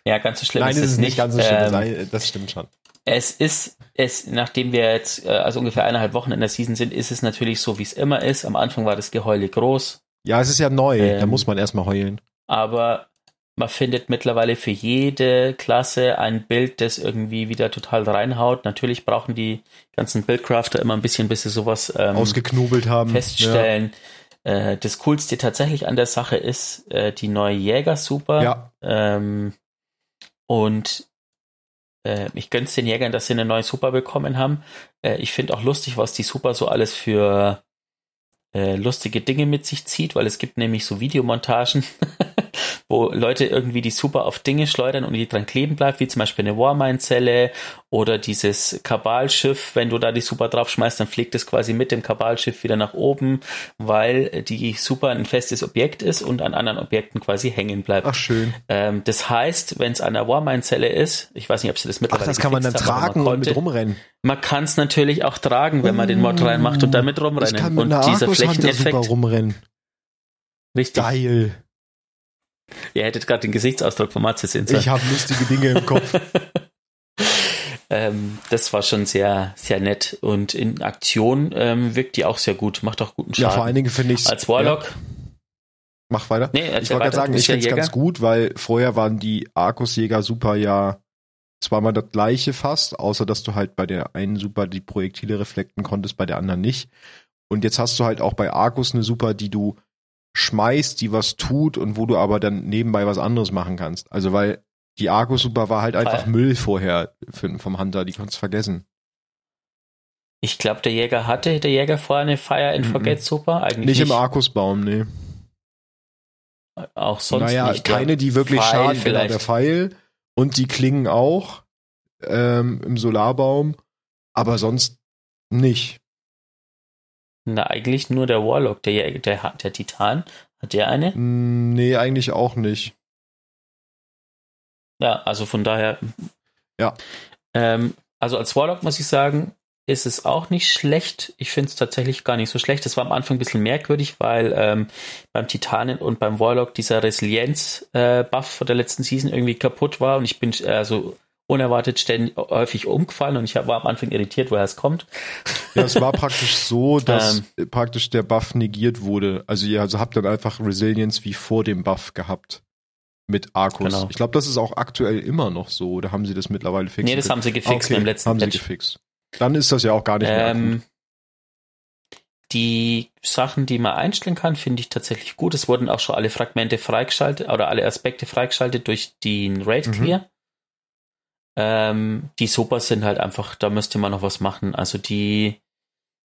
Ja, ganz so schlimm Nein, ist es nicht. Ganz so schlimm. Ähm, das stimmt schon. Es ist, es, nachdem wir jetzt äh, also ungefähr eineinhalb Wochen in der Season sind, ist es natürlich so, wie es immer ist. Am Anfang war das Geheule groß. Ja, es ist ja neu. Ähm, da muss man erstmal heulen. Aber man findet mittlerweile für jede Klasse ein Bild, das irgendwie wieder total reinhaut. Natürlich brauchen die ganzen Bildcrafter immer ein bisschen, bis sie sowas ähm, ausgeknobelt haben. Feststellen. Ja. Äh, das Coolste tatsächlich an der Sache ist äh, die neue Jäger-Super. Ja. Ähm, und äh, ich gönn's den Jägern, dass sie eine neue Super bekommen haben. Äh, ich finde auch lustig, was die Super so alles für äh, lustige Dinge mit sich zieht, weil es gibt nämlich so Videomontagen, wo Leute irgendwie die Super auf Dinge schleudern und die dran kleben bleibt, wie zum Beispiel eine Warmine-Zelle oder dieses Kabalschiff. Wenn du da die Super draufschmeißt, dann fliegt es quasi mit dem Kabalschiff wieder nach oben, weil die Super ein festes Objekt ist und an anderen Objekten quasi hängen bleibt. Ach, schön. Ähm, das heißt, wenn es an der Warmine-Zelle ist, ich weiß nicht, ob sie das mittlerweile Ach, das kann man dann haben, tragen man konnte, und mit rumrennen. Man kann es natürlich auch tragen, wenn man den Mod reinmacht und damit rumrennen. Ich kann mit und dieser Flächeneffekt. rumrennen. Richtig. Geil. Ihr hättet gerade den Gesichtsausdruck von Matze sehen sollen. Ich habe lustige Dinge im Kopf. ähm, das war schon sehr, sehr nett. Und in Aktion ähm, wirkt die auch sehr gut, macht auch guten Schaden. Ja, vor allen Dingen finde ich Als Warlock. Ja. Mach weiter. Nee, ich wollte gerade sagen, ich finde es ganz gut, weil vorher waren die Arkusjäger super ja zweimal das gleiche fast, außer dass du halt bei der einen Super die Projektile reflekten konntest, bei der anderen nicht. Und jetzt hast du halt auch bei Argus eine Super, die du schmeißt, die was tut und wo du aber dann nebenbei was anderes machen kannst. Also weil die Argus Super war halt einfach Fall. Müll vorher für, vom Hunter, die konntest du vergessen. Ich glaube, der Jäger hatte der Jäger vorher eine Fire and Mhm. Forget Super. Eigentlich Nicht, nicht, im Arkusbaum, nee. Auch sonst naja, nicht. keine, die wirklich Pfeil schaden, genau, der Pfeil. Und die klingen auch ähm, im Solarbaum, aber sonst nicht. Na, eigentlich nur der Warlock, der, der, der Titan. Hat der eine? Mm, Nee, eigentlich auch nicht. Ja, also von daher. Ja. Ähm, also als Warlock muss ich sagen, ist es auch nicht schlecht. Ich finde es tatsächlich gar nicht so schlecht. Das war am Anfang ein bisschen merkwürdig, weil ähm, beim Titanen und beim Warlock dieser Resilienz-Buff von der letzten Season irgendwie kaputt war und ich bin äh, so unerwartet ständig häufig umgefallen und ich war am Anfang irritiert, woher es kommt. Ja, es war praktisch so, dass Ähm. praktisch der Buff negiert wurde. Also ihr also habt dann einfach Resilience wie vor dem Buff gehabt. Mit Arcus. Genau. Ich glaube, das ist auch aktuell immer noch so. Oder haben sie das mittlerweile fixiert? Nee, das haben sie gefixt okay, beim letzten haben sie Patch. gefixt. Dann ist das ja auch gar nicht mehr. Ähm, die Sachen, die man einstellen kann, finde ich tatsächlich gut. Es wurden auch schon alle Fragmente freigeschaltet oder alle Aspekte freigeschaltet durch den Raid Mhm. Ähm, die Super sind halt einfach, da müsste man noch was machen. Also die,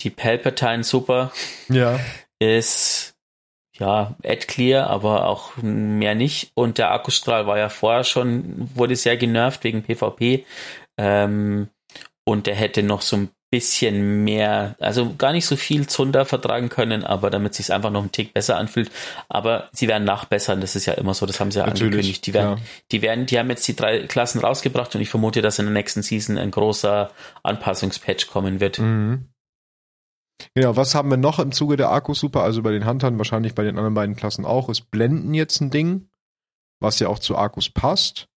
die Palpatine Super Ja. ist ja Ad Clear, aber auch mehr nicht. Und der Akkustrahl war ja vorher schon, wurde sehr genervt wegen PvP. Ähm, und der hätte noch so ein bisschen mehr, also gar nicht so viel Zunder vertragen können, aber damit sich einfach noch ein Tick besser anfühlt. Aber sie werden nachbessern, das ist ja immer so, das haben sie ja Natürlich. angekündigt. Die werden, ja. die werden, die haben jetzt die drei Klassen rausgebracht und ich vermute, dass in der nächsten Season ein großer Anpassungspatch kommen wird. Mhm. Genau, was haben wir noch im Zuge der Akku Super? Also bei den Huntern, wahrscheinlich bei den anderen beiden Klassen auch, ist Blenden jetzt ein Ding, was ja auch zu Akkus passt.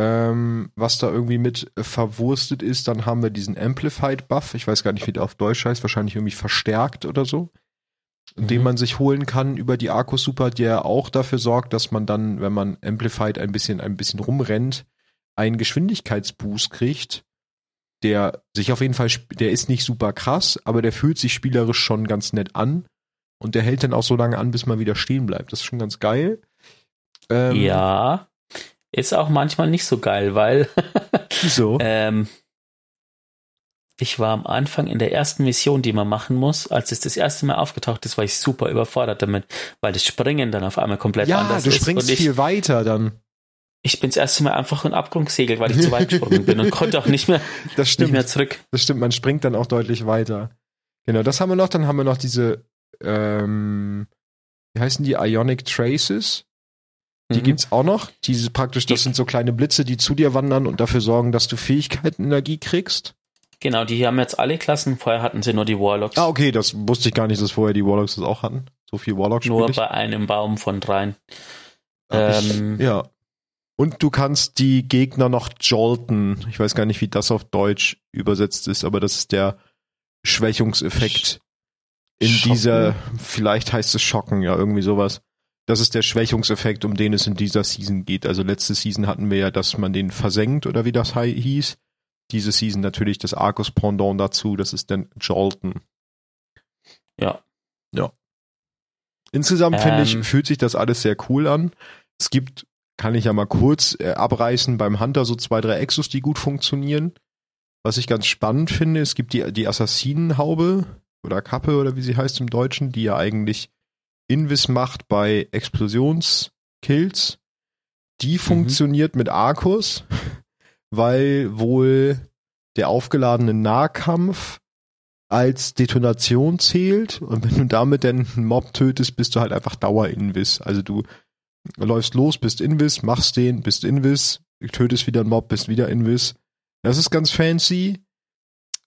Ähm, was da irgendwie mit äh, verwurstet ist, dann haben wir diesen Amplified Buff, ich weiß gar nicht, wie der auf Deutsch heißt, wahrscheinlich irgendwie verstärkt oder so, den Mhm. man sich holen kann über die Akku Super, der auch dafür sorgt, dass man dann, wenn man Amplified ein bisschen, ein bisschen rumrennt, einen Geschwindigkeitsboost kriegt, der sich auf jeden Fall, der ist nicht super krass, aber der fühlt sich spielerisch schon ganz nett an und der hält dann auch so lange an, bis man wieder stehen bleibt. Das ist schon ganz geil. Ähm, Ja, ist auch manchmal nicht so geil, weil Wieso? ähm, ich war am Anfang in der ersten Mission, die man machen muss, als es das erste Mal aufgetaucht ist, war ich super überfordert damit, weil das Springen dann auf einmal komplett ja, anders du ist. springst und ich, viel weiter dann. ich bin das erste Mal einfach in Abgrund gesegelt, weil ich zu weit gesprungen bin und konnte auch nicht mehr, Das nicht stimmt. mehr zurück. Das stimmt, man springt dann auch deutlich weiter. Genau, das haben wir noch. Dann haben wir noch diese, ähm, wie heißen die? Ionic Traces. Die Mhm. gibt's auch noch. Diese praktisch, das sind so kleine Blitze, die zu dir wandern und dafür sorgen, dass du Fähigkeitenenergie kriegst. Genau, die haben jetzt alle Klassen, vorher hatten sie nur die Warlocks. Ah, okay, das wusste ich gar nicht, dass vorher die Warlocks das auch hatten. So viel Warlock nur ich. bei einem Baum von dreien. Ich- ähm, ja. Und du kannst die Gegner noch jolten. Ich weiß gar nicht, wie das auf Deutsch übersetzt ist, aber das ist der Schwächungseffekt in Schocken? dieser, vielleicht heißt es Schocken, ja, irgendwie sowas. Das ist der Schwächungseffekt, um den es in dieser Season geht. Also letzte Season hatten wir ja, dass man den versenkt oder wie das hieß. Diese Season natürlich das Arcus Pendant dazu, das ist dann Jolten. Ja. Ja. Insgesamt finde ich, Ähm. fühlt sich das alles sehr cool an. Es gibt, kann ich ja mal kurz äh, abreißen, beim Hunter so zwei, drei Exos, die gut funktionieren. Was ich ganz spannend finde, es gibt die, die Assassinenhaube oder Kappe oder wie sie heißt im Deutschen, die ja eigentlich Invis macht bei Explosionskills. Die funktioniert mit Arcus, weil wohl der aufgeladene Nahkampf als Detonation zählt und wenn du damit dann einen Mob tötest, bist du halt einfach Dauer-Invis. Also du läufst los, bist Invis, machst den, bist Invis, tötest wieder einen Mob, bist wieder Invis. Das ist ganz fancy.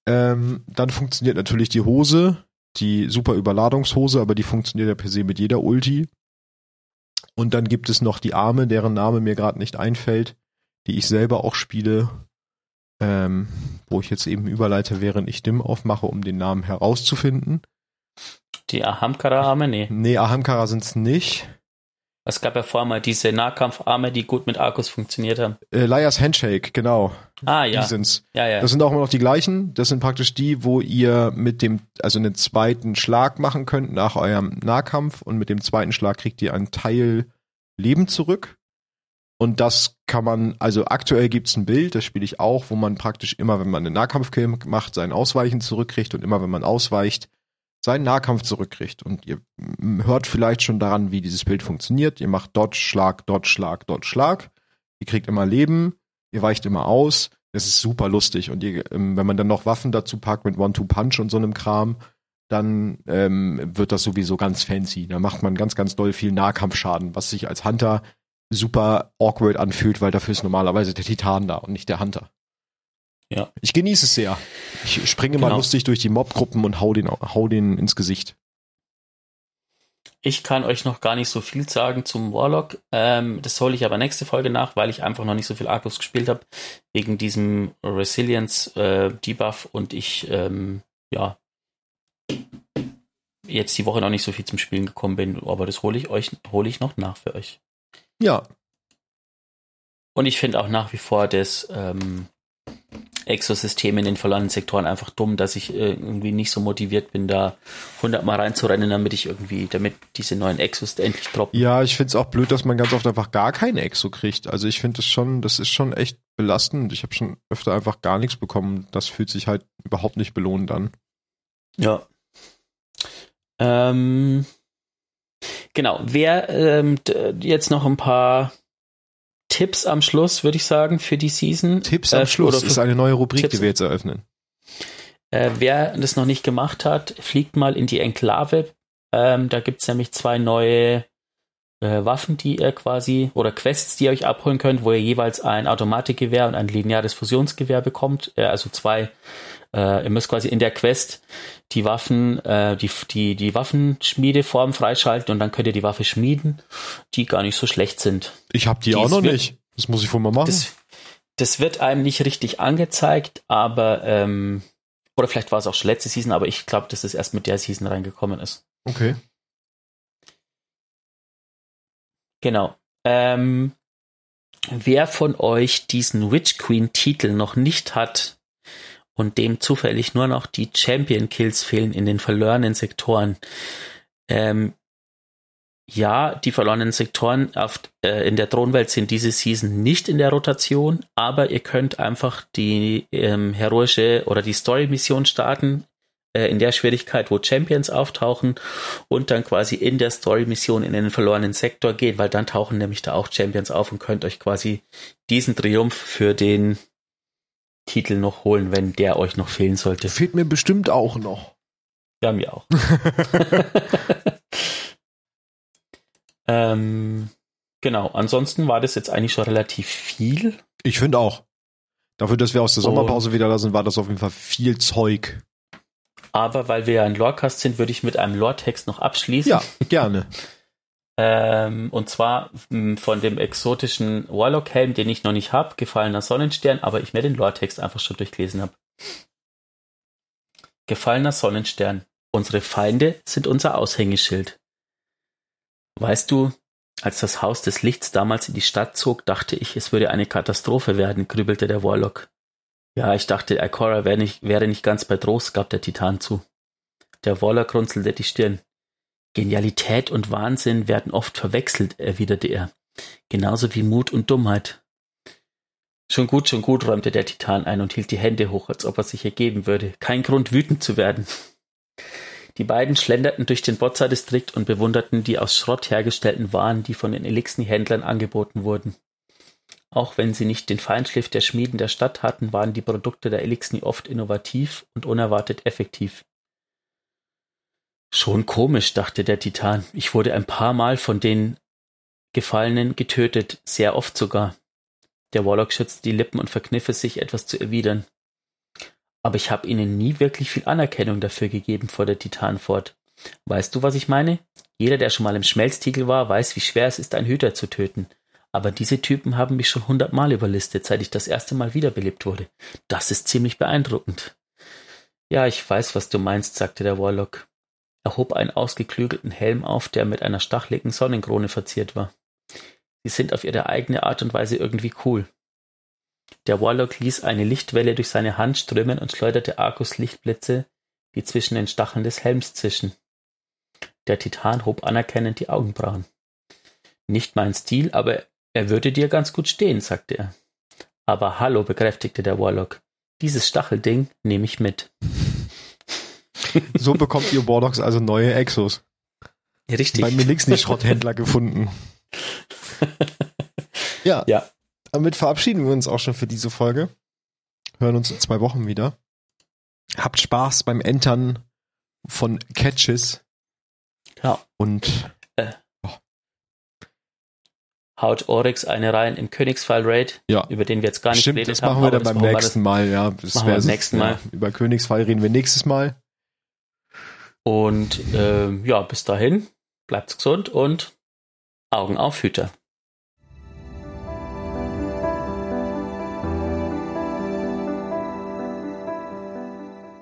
Ähm, dann funktioniert natürlich die Hose, die super Überladungshose, aber die funktioniert ja per se mit jeder Ulti. Und dann gibt es noch die Arme, deren Name mir gerade nicht einfällt, die ich selber auch spiele, ähm, wo ich jetzt eben überleite, während ich Dim aufmache, um den Namen herauszufinden. Die Ahamkara-Arme, nee. Nee, Ahamkara sind's nicht. Es gab ja vorher mal diese Nahkampfarme, die gut mit Arkus funktioniert haben. Äh, Liars Handshake, genau. Ah, ja. Die sind's. Ja, ja. Das sind auch immer noch die gleichen. Das sind praktisch die, wo ihr mit dem, also einen zweiten Schlag machen könnt nach eurem Nahkampf und mit dem zweiten Schlag kriegt ihr einen Teil Leben zurück. Und das kann man, also aktuell gibt's ein Bild, das spiele ich auch, wo man praktisch immer, wenn man einen Nahkampfkill macht, sein Ausweichen zurückkriegt und immer, wenn man ausweicht, seinen Nahkampf zurückkriegt. Und ihr hört vielleicht schon daran, wie dieses Bild funktioniert. Ihr macht Dodge, Schlag, Dodge, Schlag, Dodge, Schlag. Ihr kriegt immer Leben, ihr weicht immer aus. Das ist super lustig. Und ihr, ähm, wenn man dann noch Waffen dazu packt mit One-Two-Punch und so einem Kram, dann ähm, wird das sowieso ganz fancy. Da macht man ganz, ganz doll viel Nahkampfschaden, was sich als Hunter super awkward anfühlt, weil dafür ist normalerweise der Titan da und nicht der Hunter. Ja. Ich genieße es sehr. Ich springe mal Genau. lustig durch die Mobgruppen und hau den, hau den ins Gesicht. Ich kann euch noch gar nicht so viel sagen zum Warlock. Ähm, das hole ich aber nächste Folge nach, weil ich einfach noch nicht so viel Arcus gespielt habe, wegen diesem Resilience äh, und ich ähm, ja jetzt die Woche noch nicht so viel zum Spielen gekommen bin, aber das hole ich euch hole ich noch nach für euch. Ja, Und ich finde auch nach wie vor das ähm, Exosystem in den verlorenen Sektoren einfach dumm, dass ich äh, irgendwie nicht so motiviert bin, da 100 Mal reinzurennen, damit ich irgendwie, damit diese neuen Exos endlich droppen. ja, ich find's auch blöd, dass man ganz oft einfach gar keine Exo kriegt. Also ich finde das schon, das ist schon echt belastend. Ich habe schon öfter einfach gar nichts bekommen. Das fühlt sich halt überhaupt nicht belohnt an. Ja. Ähm, genau. Wer ähm, jetzt noch ein paar Tipps am Schluss, würde ich sagen, für die Season. Tipps Äh, am Schluss oder für- ist eine neue Rubrik, Tipps- die wir jetzt eröffnen. Äh, wer das noch nicht gemacht hat, fliegt mal in die Enklave. Ähm, da gibt's nämlich zwei neue äh, Waffen, die ihr quasi, oder Quests, die ihr euch abholen könnt, wo ihr jeweils ein Automatikgewehr und ein lineares Fusionsgewehr bekommt. Äh, also zwei, äh, ihr müsst quasi in der Quest die Waffen, äh, die, die, die Waffenschmiedeform freischalten und dann könnt ihr die Waffe schmieden, die gar nicht so schlecht sind. Ich habe die, Die auch noch wir- nicht. Das muss ich wohl mal machen. Das, das wird einem nicht richtig angezeigt, aber ähm, oder vielleicht war es auch schon letzte Season, aber ich glaube, dass es erst mit der Season reingekommen ist. okay. Genau. Ähm, wer von euch diesen Witch Queen Titel noch nicht hat und dem zufällig nur noch die Champion Kills fehlen in den verlorenen Sektoren, ähm, ja, die verlorenen Sektoren auf, äh, in der Thronwelt sind diese Season nicht in der Rotation, aber ihr könnt einfach die ähm, heroische oder die Story-Mission starten, äh, in der Schwierigkeit, wo Champions auftauchen und dann quasi in der Story-Mission in den verlorenen Sektor gehen, weil dann tauchen nämlich da auch Champions auf und könnt euch quasi diesen Triumph für den Titel noch holen, wenn der euch noch fehlen sollte. Fehlt mir bestimmt auch noch. Ja, mir auch. ähm, genau, ansonsten war das jetzt eigentlich schon relativ viel. Ich finde auch. Dafür, dass wir aus der Und- Sommerpause wieder da sind, war das auf jeden Fall viel Zeug. Aber weil wir ja ein Lorecast sind, würde ich mit einem Lore-Text noch abschließen. Ja, gerne. Ähm, und zwar von dem exotischen Warlock-Helm, den ich noch nicht habe, gefallener Sonnenstern, aber ich mir den Lore-Text einfach schon durchgelesen habe. Gefallener Sonnenstern. Unsere Feinde sind unser Aushängeschild. Weißt du, als das Haus des Lichts damals in die Stadt zog, dachte ich, es würde eine Katastrophe werden, grübelte der Warlock. Ja, ich dachte, Ikora wäre nicht, wäre nicht ganz bei Trost, gab der Titan zu. Der Warlock runzelte die Stirn. Genialität und Wahnsinn werden oft verwechselt, erwiderte er. Genauso wie Mut und Dummheit. Schon gut, schon gut, räumte der Titan ein und hielt die Hände hoch, als ob er sich ergeben würde. Kein Grund, wütend zu werden. Die beiden schlenderten durch den Bozza-Distrikt und bewunderten die aus Schrott hergestellten Waren, die von den Elixni-Händlern angeboten wurden. Auch wenn sie nicht den Feinschliff der Schmieden der Stadt hatten, waren die Produkte der Elixni oft innovativ und unerwartet effektiv. Schon komisch, dachte der Titan. Ich wurde ein paar Mal von den Gefallenen getötet, sehr oft sogar. Der Warlock schützte die Lippen und verkniff es sich, etwas zu erwidern. Aber ich habe ihnen nie wirklich viel Anerkennung dafür gegeben, fuhr der Titan fort. Weißt du, was ich meine? Jeder, der schon mal im Schmelztiegel war, weiß, wie schwer es ist, einen Hüter zu töten. Aber diese Typen haben mich schon hundertmal überlistet, seit ich das erste Mal wiederbelebt wurde. Das ist ziemlich beeindruckend. Ja, ich weiß, was du meinst, sagte der Warlock. Er hob einen ausgeklügelten Helm auf, der mit einer stacheligen Sonnenkrone verziert war. Sie sind auf ihre eigene Art und Weise irgendwie cool. Der Warlock ließ eine Lichtwelle durch seine Hand strömen und schleuderte Argus Lichtblitze, die zwischen den Stacheln des Helms zischen. Der Titan hob anerkennend die Augenbrauen. Nicht mein Stil, aber er würde dir ganz gut stehen, sagte er. Aber hallo, bekräftigte der Warlock. Dieses Stachelding nehme ich mit. So bekommt ihr Warlocks also neue Exos. Richtig. Bei mir nix nicht Schrotthändler gefunden. ja. Ja. Damit verabschieden wir uns auch schon für diese Folge. Hören uns in zwei Wochen wieder. Habt Spaß beim Entern von Catches. Ja. Und Haut Oryx eine rein im Königsfall-Raid, ja, über den wir jetzt gar nicht stimmt, geredet das haben. machen wir dann das beim nächsten Mal. Ja, das machen wir beim nächsten Mal. Ja, über Königsfall reden wir nächstes Mal. Und ähm, ja, bis dahin, bleibt's gesund und Augen auf Hüter.